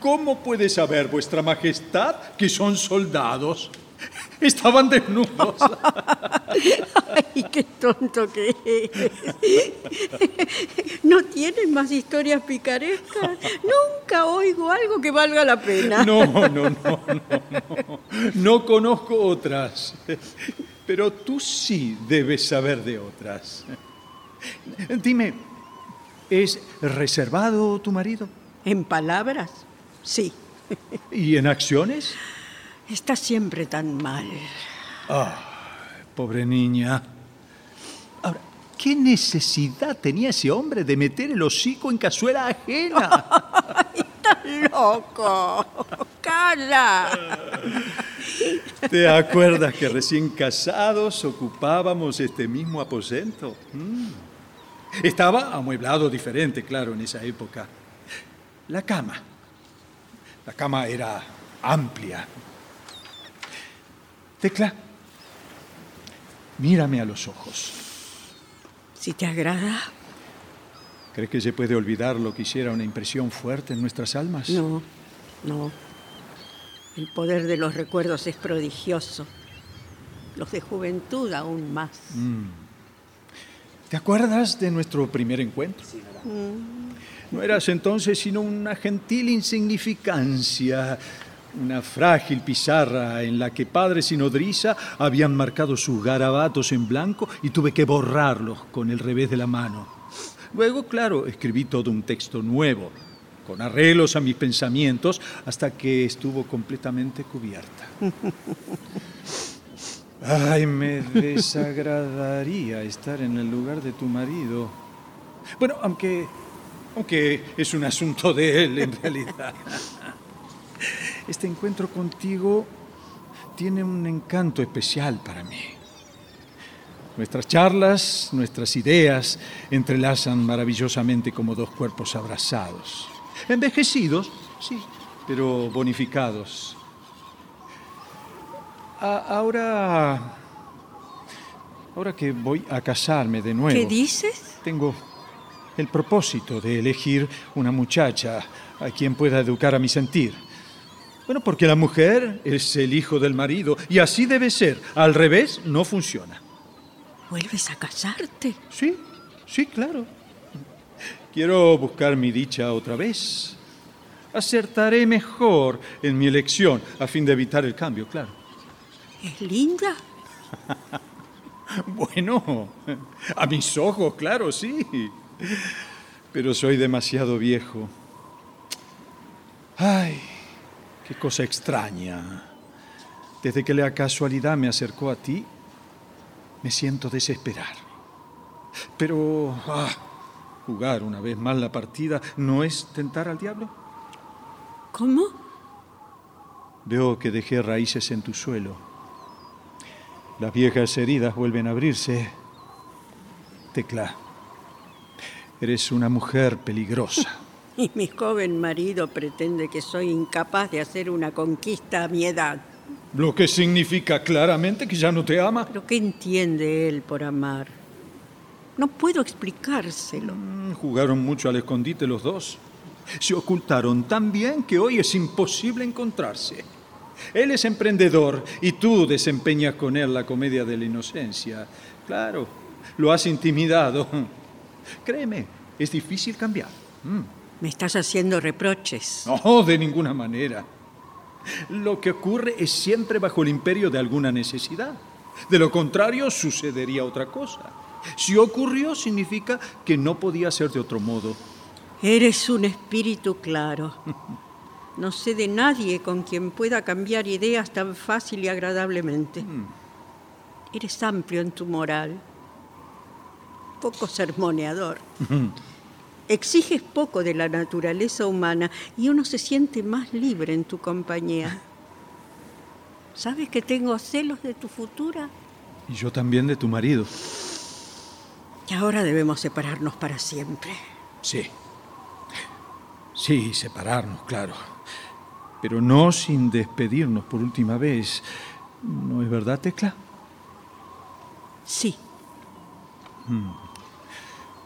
Speaker 4: ¿Cómo puede saber vuestra majestad que son soldados? Estaban desnudos.
Speaker 5: Ay, qué tonto que es. ¿No tienen más historias picarescas? Nunca oigo algo que valga la pena.
Speaker 4: No, no, no, no, no. No conozco otras. Pero tú sí debes saber de otras. Dime, ¿es reservado tu marido?
Speaker 5: ¿En palabras? Sí.
Speaker 4: ¿Y en acciones?
Speaker 5: Está siempre tan mal.
Speaker 4: Pobre niña. Ahora, ¿qué necesidad tenía ese hombre de meter el hocico en cazuela ajena?
Speaker 5: ¡Estás loco! ¡Calla!
Speaker 4: ¿Te acuerdas que recién casados ocupábamos este mismo aposento? Mm. Estaba amueblado diferente, claro, en esa época. La cama. La cama era amplia. Tecla, mírame a los ojos.
Speaker 5: Si te agrada,
Speaker 4: ¿Crees que se puede olvidar lo que hiciera una impresión fuerte en nuestras almas?
Speaker 5: no, no. El poder de los recuerdos es prodigioso. Los de juventud aún más.
Speaker 4: ¿Te acuerdas de nuestro primer encuentro? No eras entonces sino una gentil insignificancia, una frágil pizarra en la que padres y nodriza habían marcado sus garabatos en blanco y tuve que borrarlos con el revés de la mano. Luego, claro, escribí todo un texto nuevo, con arreglos a mis pensamientos, hasta que estuvo completamente cubierta. Ay, me desagradaría estar en el lugar de tu marido. Bueno, aunque, aunque es un asunto de él en realidad. Este encuentro contigo tiene un encanto especial para mí. Nuestras charlas, nuestras ideas entrelazan maravillosamente como dos cuerpos abrazados. Envejecidos, sí, pero bonificados. A- ahora, ahora que voy a casarme de nuevo.
Speaker 5: ¿Qué dices?
Speaker 4: Tengo el propósito de elegir una muchacha a quien pueda educar a mi sentir. Bueno, porque la mujer es el hijo del marido y así debe ser. Al revés, no funciona.
Speaker 5: ¿Vuelves a casarte?
Speaker 4: Sí, sí, claro. Quiero buscar mi dicha otra vez. Acertaré mejor en mi elección a fin de evitar el cambio, claro.
Speaker 5: ¿Es linda?
Speaker 4: Bueno, a mis ojos, claro, sí. Pero soy demasiado viejo. Ay, qué cosa extraña. Desde que la casualidad me acercó a ti, me siento desesperar. Pero ah, jugar una vez más la partida no es tentar al diablo.
Speaker 5: ¿Cómo?
Speaker 4: Veo que dejé raíces en tu suelo. Las viejas heridas vuelven a abrirse. Tecla, eres una mujer peligrosa.
Speaker 5: Y mi joven marido pretende que soy incapaz de hacer una conquista a mi edad.
Speaker 4: Lo que significa claramente que ya no te ama.
Speaker 5: ¿Pero qué entiende él por amar? No puedo explicárselo.
Speaker 4: Mm, Jugaron mucho al escondite los dos. Se ocultaron tan bien que hoy es imposible encontrarse. Él es emprendedor y tú desempeñas con él la comedia de la inocencia. Claro, lo has intimidado. Créeme, es difícil cambiar. Mm.
Speaker 5: Me estás haciendo reproches.
Speaker 4: No, de ninguna manera. Lo que ocurre es siempre bajo el imperio de alguna necesidad. De lo contrario, sucedería otra cosa. Si ocurrió, significa que no podía ser de otro modo.
Speaker 5: Eres un espíritu claro. No sé de nadie con quien pueda cambiar ideas tan fácil y agradablemente. Eres amplio en tu moral, poco sermoneador. Exiges poco de la naturaleza humana y uno se siente más libre en tu compañía. ¿Sabes que tengo celos de tu futura?
Speaker 4: Y yo también de tu marido.
Speaker 5: Y ahora debemos separarnos para siempre.
Speaker 4: Sí. Sí, separarnos, claro. Pero no sin despedirnos por última vez. ¿No es verdad, Tecla?
Speaker 5: Sí,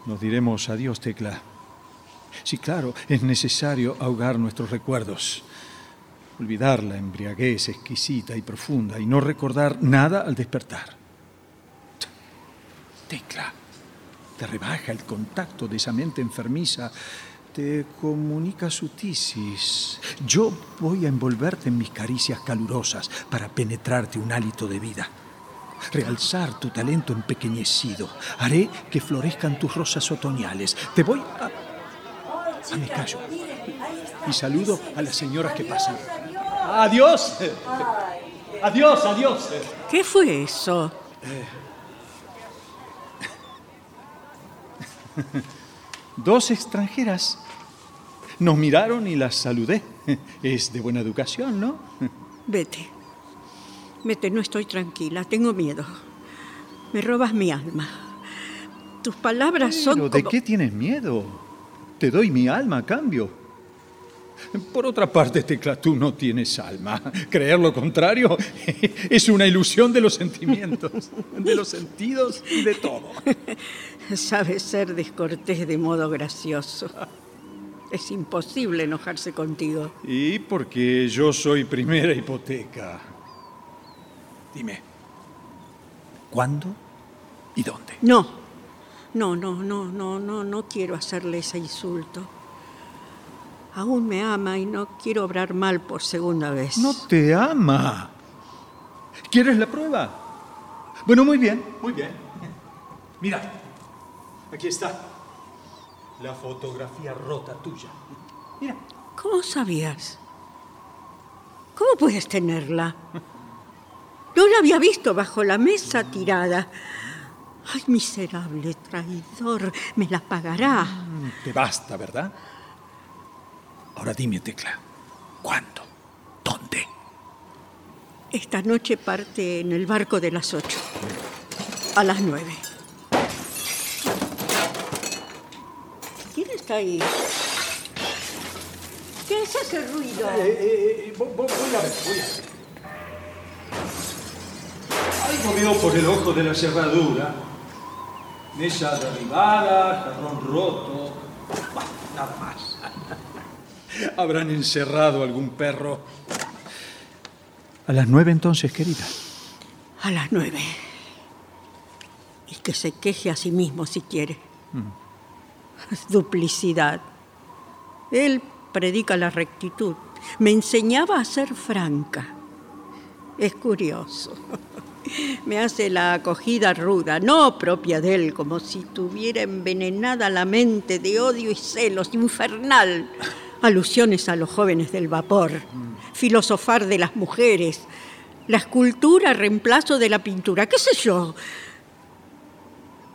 Speaker 4: Nos diremos adiós, Tecla. Sí, claro, es necesario ahogar nuestros recuerdos. Olvidar la embriaguez exquisita y profunda y no recordar nada al despertar. Tecla, te rebaja el contacto de esa mente enfermiza, te comunica su tisis. Yo voy a envolverte en mis caricias calurosas para penetrarte un hálito de vida. Realzar tu talento empequeñecido. Haré que florezcan tus rosas otoñales. Te voy a... A mi callo. Y saludo a las señoras que pasan. Adiós. Adiós, adiós.
Speaker 5: ¿qué fue eso?
Speaker 4: Dos extranjeras. Nos miraron y las saludé. Es de buena educación, ¿no?
Speaker 5: Vete. Vete, no estoy tranquila, tengo miedo. Me robas mi alma. Tus palabras son
Speaker 4: Pero, ¿de
Speaker 5: como-
Speaker 4: qué tienes miedo? Te doy mi alma a cambio. Por otra parte, Tecla, tú no tienes alma. Creer lo contrario es una ilusión de los sentimientos, de los sentidos y de todo.
Speaker 5: Sabes ser descortés de modo gracioso. Es imposible enojarse contigo.
Speaker 4: Y porque yo soy primera hipoteca. Dime, ¿cuándo y dónde?
Speaker 5: No, no, no, no, no, no, no quiero hacerle ese insulto. Aún me ama y no quiero obrar mal por segunda vez.
Speaker 4: No te ama. ¿Quieres la prueba? Bueno, muy bien, muy bien. Mira, aquí está. La fotografía rota tuya. Mira.
Speaker 5: ¿Cómo sabías? ¿Cómo puedes tenerla? No la había visto bajo la mesa tirada. Ay, miserable traidor, me la pagará.
Speaker 4: Te basta, ¿verdad? Ahora dime, Tecla, ¿cuándo? ¿Dónde?
Speaker 5: Esta noche parte en el barco de las ocho. A las nueve. ¿Quién está ahí? ¿Qué es ese ruido?
Speaker 4: Eh, voy, a ver, voy a ver. Algo veo por el ojo de la cerradura. Mesa derribada, jarrón roto. Nada más. Habrán encerrado algún perro. A las nueve entonces, querida.
Speaker 5: A las nueve. Y que se queje a sí mismo si quiere. Duplicidad. Él predica la rectitud. Me enseñaba a ser franca. Es curioso. Me hace la acogida ruda, no propia de él, como si tuviera envenenada la mente de odio y celos, infernal. Alusiones a los jóvenes del vapor, filosofar de las mujeres, la escultura reemplazo de la pintura, qué sé yo.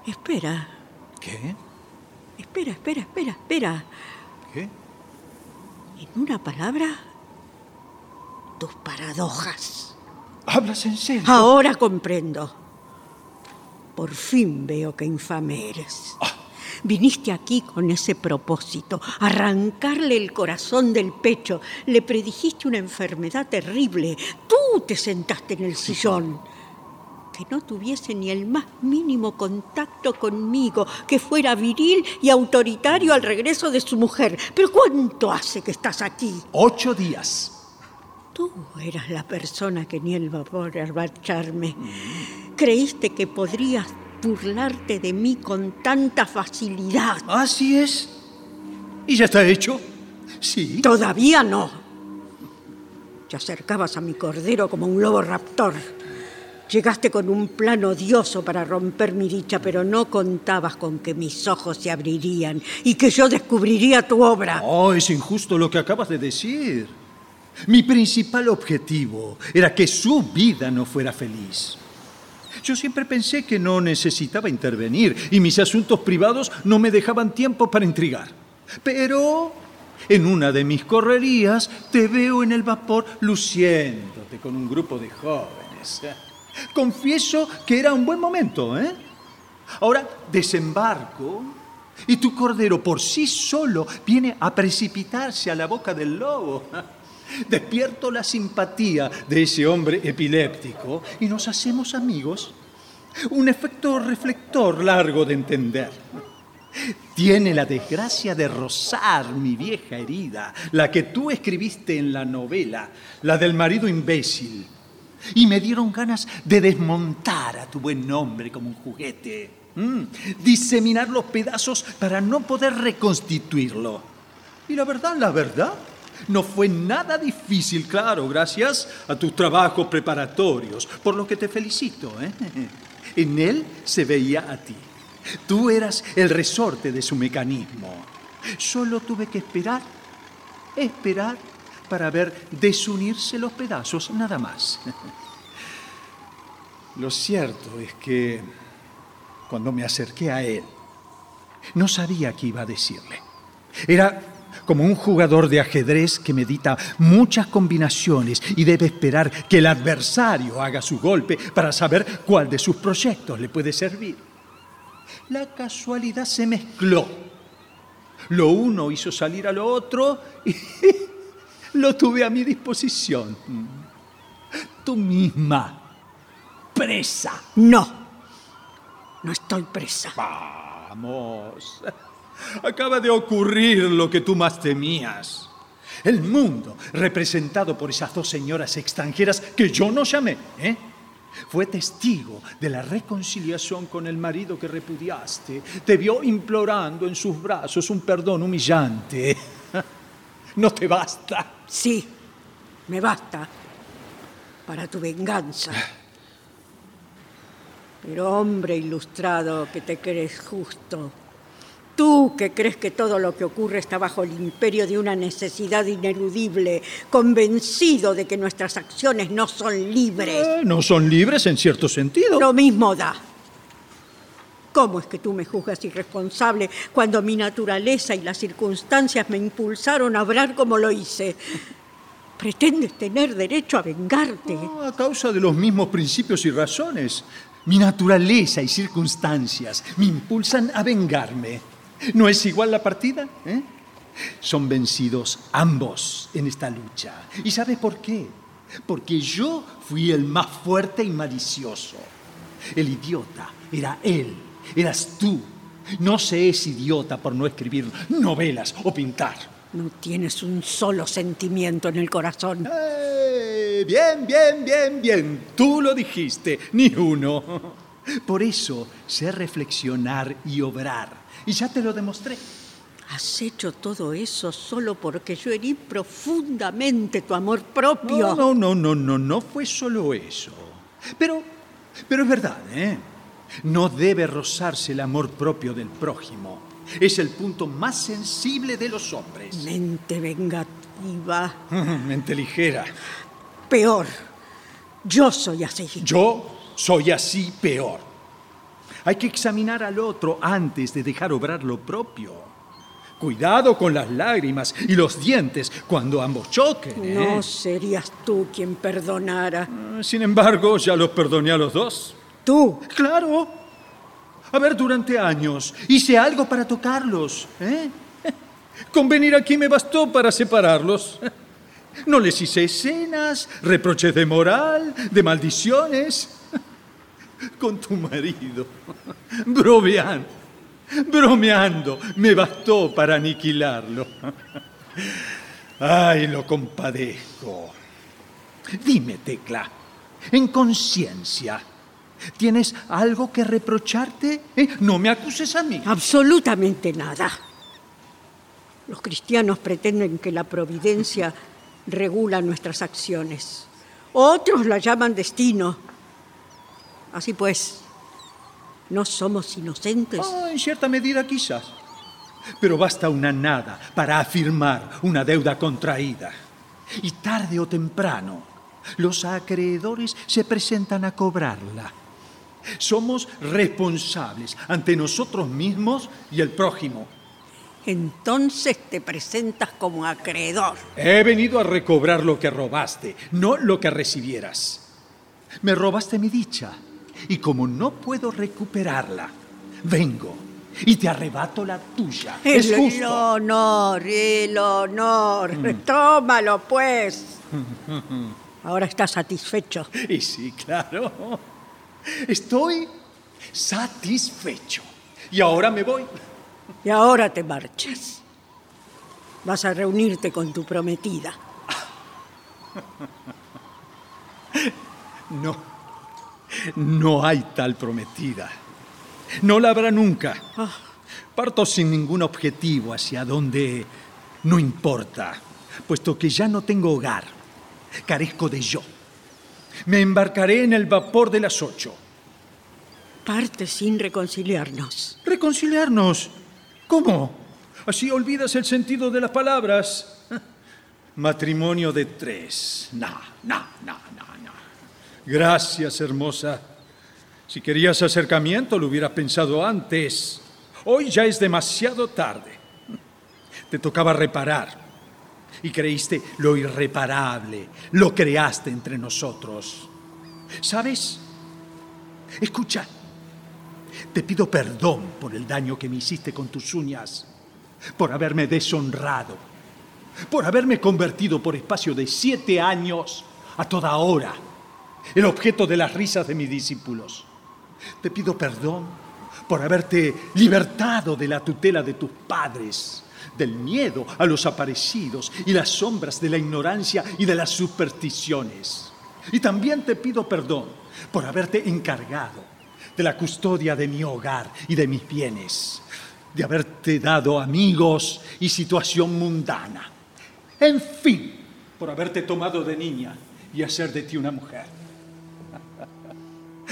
Speaker 5: Espera,
Speaker 4: ¿Qué?
Speaker 5: espera, espera, espera, espera.
Speaker 4: ¿Qué?
Speaker 5: En una palabra, tus paradojas.
Speaker 4: ¿Hablas en serio?
Speaker 5: Ahora comprendo. Por fin veo qué infame eres. Viniste aquí con ese propósito, arrancarle el corazón del pecho. Le predijiste una enfermedad terrible. Tú te sentaste en el sillón. Que no tuviese ni el más mínimo contacto conmigo, que fuera viril y autoritario al regreso de su mujer. Pero ¿cuánto hace que estás aquí?
Speaker 4: Ocho días.
Speaker 5: Tú eras la persona que ni el vapor arbacharme. Creíste que podrías burlarte de mí con tanta facilidad.
Speaker 4: Así es. ¿Y ya está hecho? Sí.
Speaker 5: Todavía no. Te acercabas a mi cordero como un lobo raptor. Llegaste con un plan odioso para romper mi dicha, pero no contabas con que mis ojos se abrirían y que yo descubriría tu obra.
Speaker 4: Oh, es injusto lo que acabas de decir. Mi principal objetivo era que su vida no fuera feliz. Yo siempre pensé que no necesitaba intervenir y mis asuntos privados no me dejaban tiempo para intrigar. Pero en una de mis correrías te veo en el vapor luciéndote con un grupo de jóvenes. Confieso que era un buen momento, ¿eh? Ahora desembarco y tu cordero por sí solo viene a precipitarse a la boca del lobo. Despierto la simpatía de ese hombre epiléptico y nos hacemos amigos. Un efecto reflector largo de entender. Tiene la desgracia de rozar mi vieja herida, la que tú escribiste en la novela, la del marido imbécil. Y me dieron ganas de desmontar a tu buen nombre como un juguete. Mm, diseminar los pedazos para no poder reconstituirlo. Y la verdad, la verdad, no fue nada difícil, claro, gracias a tus trabajos preparatorios, por lo que te felicito. ¿eh? En él se veía a ti. Tú eras el resorte de su mecanismo. Solo tuve que esperar, esperar para ver desunirse los pedazos, nada más. Lo cierto es que cuando me acerqué a él, no sabía qué iba a decirle. Era como un jugador de ajedrez que medita muchas combinaciones y debe esperar que el adversario haga su golpe para saber cuál de sus proyectos le puede servir. La casualidad se mezcló. Lo uno hizo salir a lo otro y lo tuve a mi disposición. Tú misma, presa.
Speaker 5: No, no estoy presa.
Speaker 4: Vamos. Acaba de ocurrir lo que tú más temías. El mundo, representado por esas dos señoras extranjeras que yo no llamé, ¿eh? fue testigo de la reconciliación con el marido que repudiaste. Te vio implorando en sus brazos un perdón humillante. ¿No te basta?
Speaker 5: Sí, me basta para tu venganza. Pero hombre ilustrado que te crees justo, tú que crees que todo lo que ocurre está bajo el imperio de una necesidad ineludible, convencido de que nuestras acciones no son libres.
Speaker 4: Eh, no son libres en cierto sentido.
Speaker 5: Lo mismo da. ¿Cómo es que tú me juzgas irresponsable cuando mi naturaleza y las circunstancias me impulsaron a obrar como lo hice? Pretendes tener derecho a vengarte.
Speaker 4: No, a causa de los mismos principios y razones. Mi naturaleza y circunstancias me impulsan a vengarme. ¿No es igual la partida? eh? Son vencidos ambos en esta lucha. ¿Y sabes por qué? Porque yo fui el más fuerte y malicioso. El idiota era él, eras tú. No se es idiota por no escribir novelas o pintar.
Speaker 5: No tienes un solo sentimiento en el corazón.
Speaker 4: ¡Eh! Bien, bien, bien, bien. Tú lo dijiste, ni uno. Por eso sé reflexionar y obrar. Y ya te lo demostré.
Speaker 5: Has hecho todo eso solo porque yo herí profundamente tu amor propio.
Speaker 4: No, no, no, no, no, no fue solo eso. Pero, pero es verdad, ¿eh? No debe rozarse el amor propio del prójimo. Es el punto más sensible de los hombres.
Speaker 5: Mente vengativa.
Speaker 4: Mente ligera.
Speaker 5: Peor. Yo soy así.
Speaker 4: Yo soy así peor. Hay que examinar al otro antes de dejar obrar lo propio. Cuidado con las lágrimas y los dientes cuando ambos choquen. ¿eh?
Speaker 5: No serías tú quien perdonara.
Speaker 4: Sin embargo, ya los perdoné a los dos.
Speaker 5: Tú.
Speaker 4: Claro. A ver, durante años hice algo para tocarlos. ¿eh? Con venir aquí me bastó para separarlos. No les hice escenas, reproches de moral, de maldiciones. Con tu marido, bromeando, bromeando, me bastó para aniquilarlo. Ay, lo compadezco. Dime, Tecla, en conciencia, ¿tienes algo que reprocharte? ¿Eh? No me acuses a mí.
Speaker 5: Absolutamente nada. Los cristianos pretenden que la providencia regula nuestras acciones. Otros la llaman destino. Así pues, ¿no somos inocentes?
Speaker 4: Oh, en cierta medida quizás. Pero basta una nada para afirmar una deuda contraída. Y tarde o temprano, los acreedores se presentan a cobrarla. Somos responsables ante nosotros mismos y el prójimo.
Speaker 5: Entonces te presentas como acreedor.
Speaker 4: He venido a recobrar lo que robaste, no lo que recibieras. Me robaste mi dicha y como no puedo recuperarla, vengo y te arrebato la tuya. es
Speaker 5: el
Speaker 4: justo.
Speaker 5: honor, el honor. Tómalo, pues. Ahora estás satisfecho.
Speaker 4: Y sí, claro. Estoy satisfecho. Y ahora me voy.
Speaker 5: Y ahora te marchas. Vas a reunirte con tu prometida.
Speaker 4: No, no hay tal prometida. No la habrá nunca. Parto sin ningún objetivo hacia donde no importa, puesto que ya no tengo hogar. Carezco de yo. Me embarcaré en el vapor de las ocho.
Speaker 5: Parte sin reconciliarnos.
Speaker 4: ¿Reconciliarnos? ¿Cómo? Así olvidas el sentido de las palabras. Matrimonio de tres. No, no, no, no, no. Gracias, hermosa. Si querías acercamiento, lo hubieras pensado antes. Hoy ya es demasiado tarde. Te tocaba reparar. Y creíste lo irreparable. Lo creaste entre nosotros. ¿Sabes? Escucha. Te pido perdón por el daño que me hiciste con tus uñas, por haberme deshonrado, por haberme convertido por espacio de siete años a toda hora el objeto de las risas de mis discípulos. Te pido perdón por haberte libertado de la tutela de tus padres, del miedo a los aparecidos y las sombras de la ignorancia y de las supersticiones. Y también te pido perdón por haberte encargado de la custodia de mi hogar y de mis bienes, de haberte dado amigos y situación mundana. En fin, por haberte tomado de niña y hacer de ti una mujer.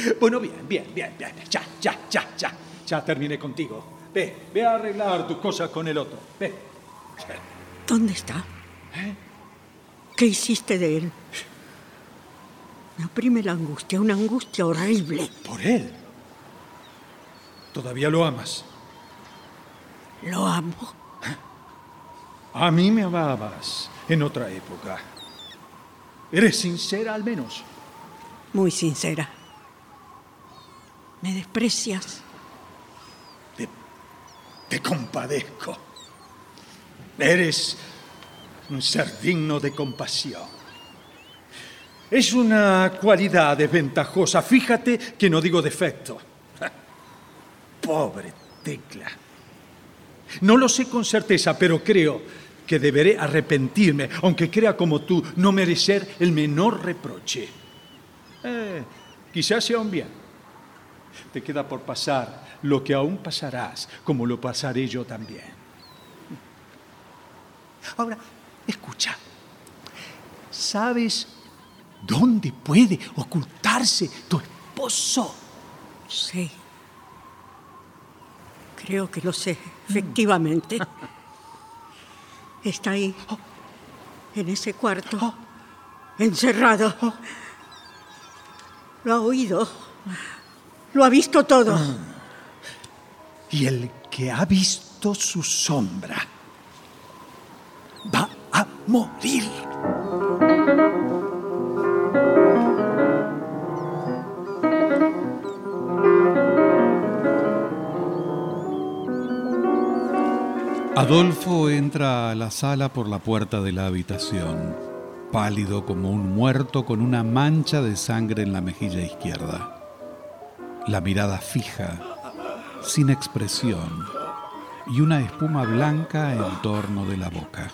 Speaker 4: Bueno, bien, bien, bien, bien. Ya, ya, ya, ya. Ya terminé contigo. Ve, ve a arreglar tus cosas con el otro. Ve.
Speaker 5: ¿Dónde está? ¿Qué hiciste de él? Me oprime la angustia, una angustia horrible.
Speaker 4: Por él. ¿Todavía lo amas?
Speaker 5: Lo amo.
Speaker 4: A mí me amabas en otra época. ¿Eres sincera al menos?
Speaker 5: Muy sincera. ¿Me desprecias?
Speaker 4: Te, compadezco. Eres un ser digno de compasión. Es una cualidad desventajosa. Fíjate que no digo defecto. Pobre tecla. No lo sé con certeza, pero creo que deberé arrepentirme, aunque crea como tú no merecer el menor reproche. Eh, quizás sea un bien. Te queda por pasar lo que aún pasarás, como lo pasaré yo también. Ahora, escucha. ¿Sabes dónde puede ocultarse tu esposo?
Speaker 5: Sí. Creo que lo sé, efectivamente. Está ahí, en ese cuarto, encerrado. Lo ha oído. Lo ha visto todo.
Speaker 4: Y el que ha visto su sombra va a morir.
Speaker 2: Adolfo entra a la sala por la puerta de la habitación, pálido como un muerto con una mancha de sangre en la mejilla izquierda. La mirada fija, sin expresión, y una espuma blanca en torno de la boca.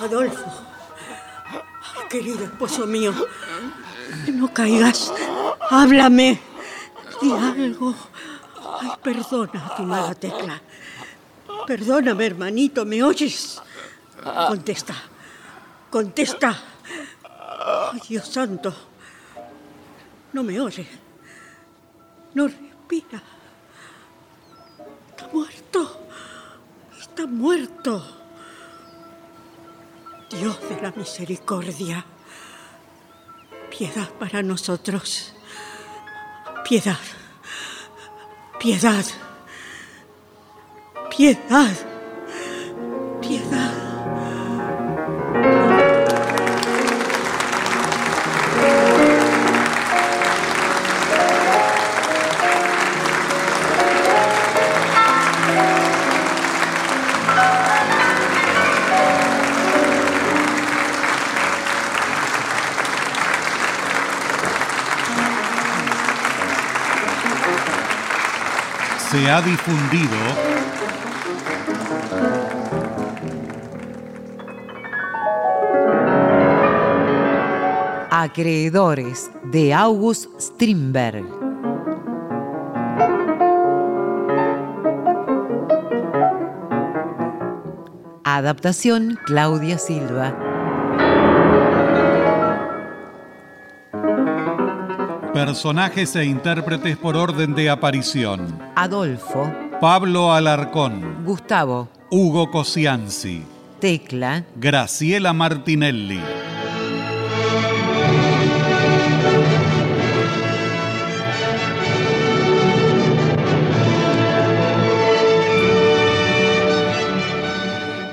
Speaker 5: Adolfo, querido esposo mío, no caigas, háblame, di algo. Ay, perdona, estimada Tecla. Perdóname, hermanito, ¿me oyes? Contesta, contesta. Ay, Dios santo, no me oye. No respira. Está muerto. Está muerto. Dios de la misericordia, piedad para nosotros. Piedad. Piedad. Piedad. Piedad.
Speaker 2: Se ha difundido
Speaker 1: Acreedores de August Strindberg. Adaptación Claudia Silva.
Speaker 2: Personajes e intérpretes por orden de aparición.
Speaker 1: Adolfo,
Speaker 2: Pablo Alarcón,
Speaker 1: Gustavo,
Speaker 2: Hugo Cosianzi,
Speaker 1: Tecla,
Speaker 2: Graciela Martinelli.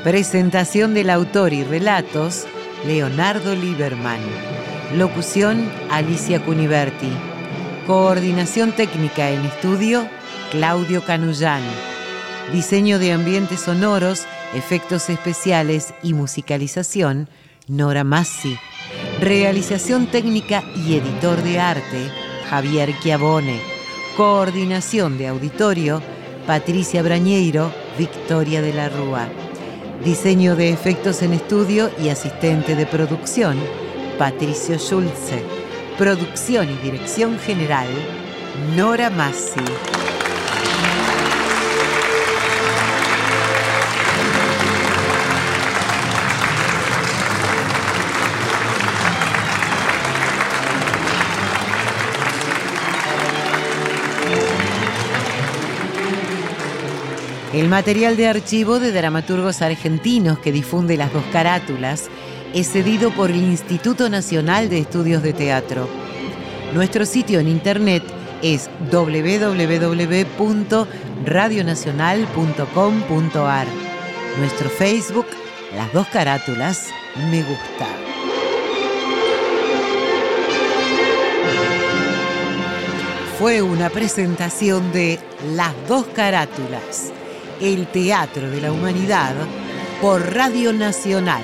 Speaker 1: Presentación del autor y relatos, Leonardo Lieberman. Locución, Alicia Cuniverti. Coordinación técnica en estudio, Claudio Canullán. Diseño de ambientes sonoros, efectos especiales y musicalización, Nora Massi. Realización técnica y editor de arte, Javier Chiavone. Coordinación de auditorio, Patricia Brañeiro, Victoria de la Rúa. Diseño de efectos en estudio y asistente de producción, Patricio Schulze. Producción y dirección general, Nora Massi. El material de archivo de dramaturgos argentinos que difunde las dos carátulas es cedido por el Instituto Nacional de Estudios de Teatro. Nuestro sitio en internet es www.radionacional.com.ar. Nuestro Facebook, Las Dos Carátulas, Me Gusta. Fue una presentación de Las Dos Carátulas, el Teatro de la Humanidad, por Radio Nacional.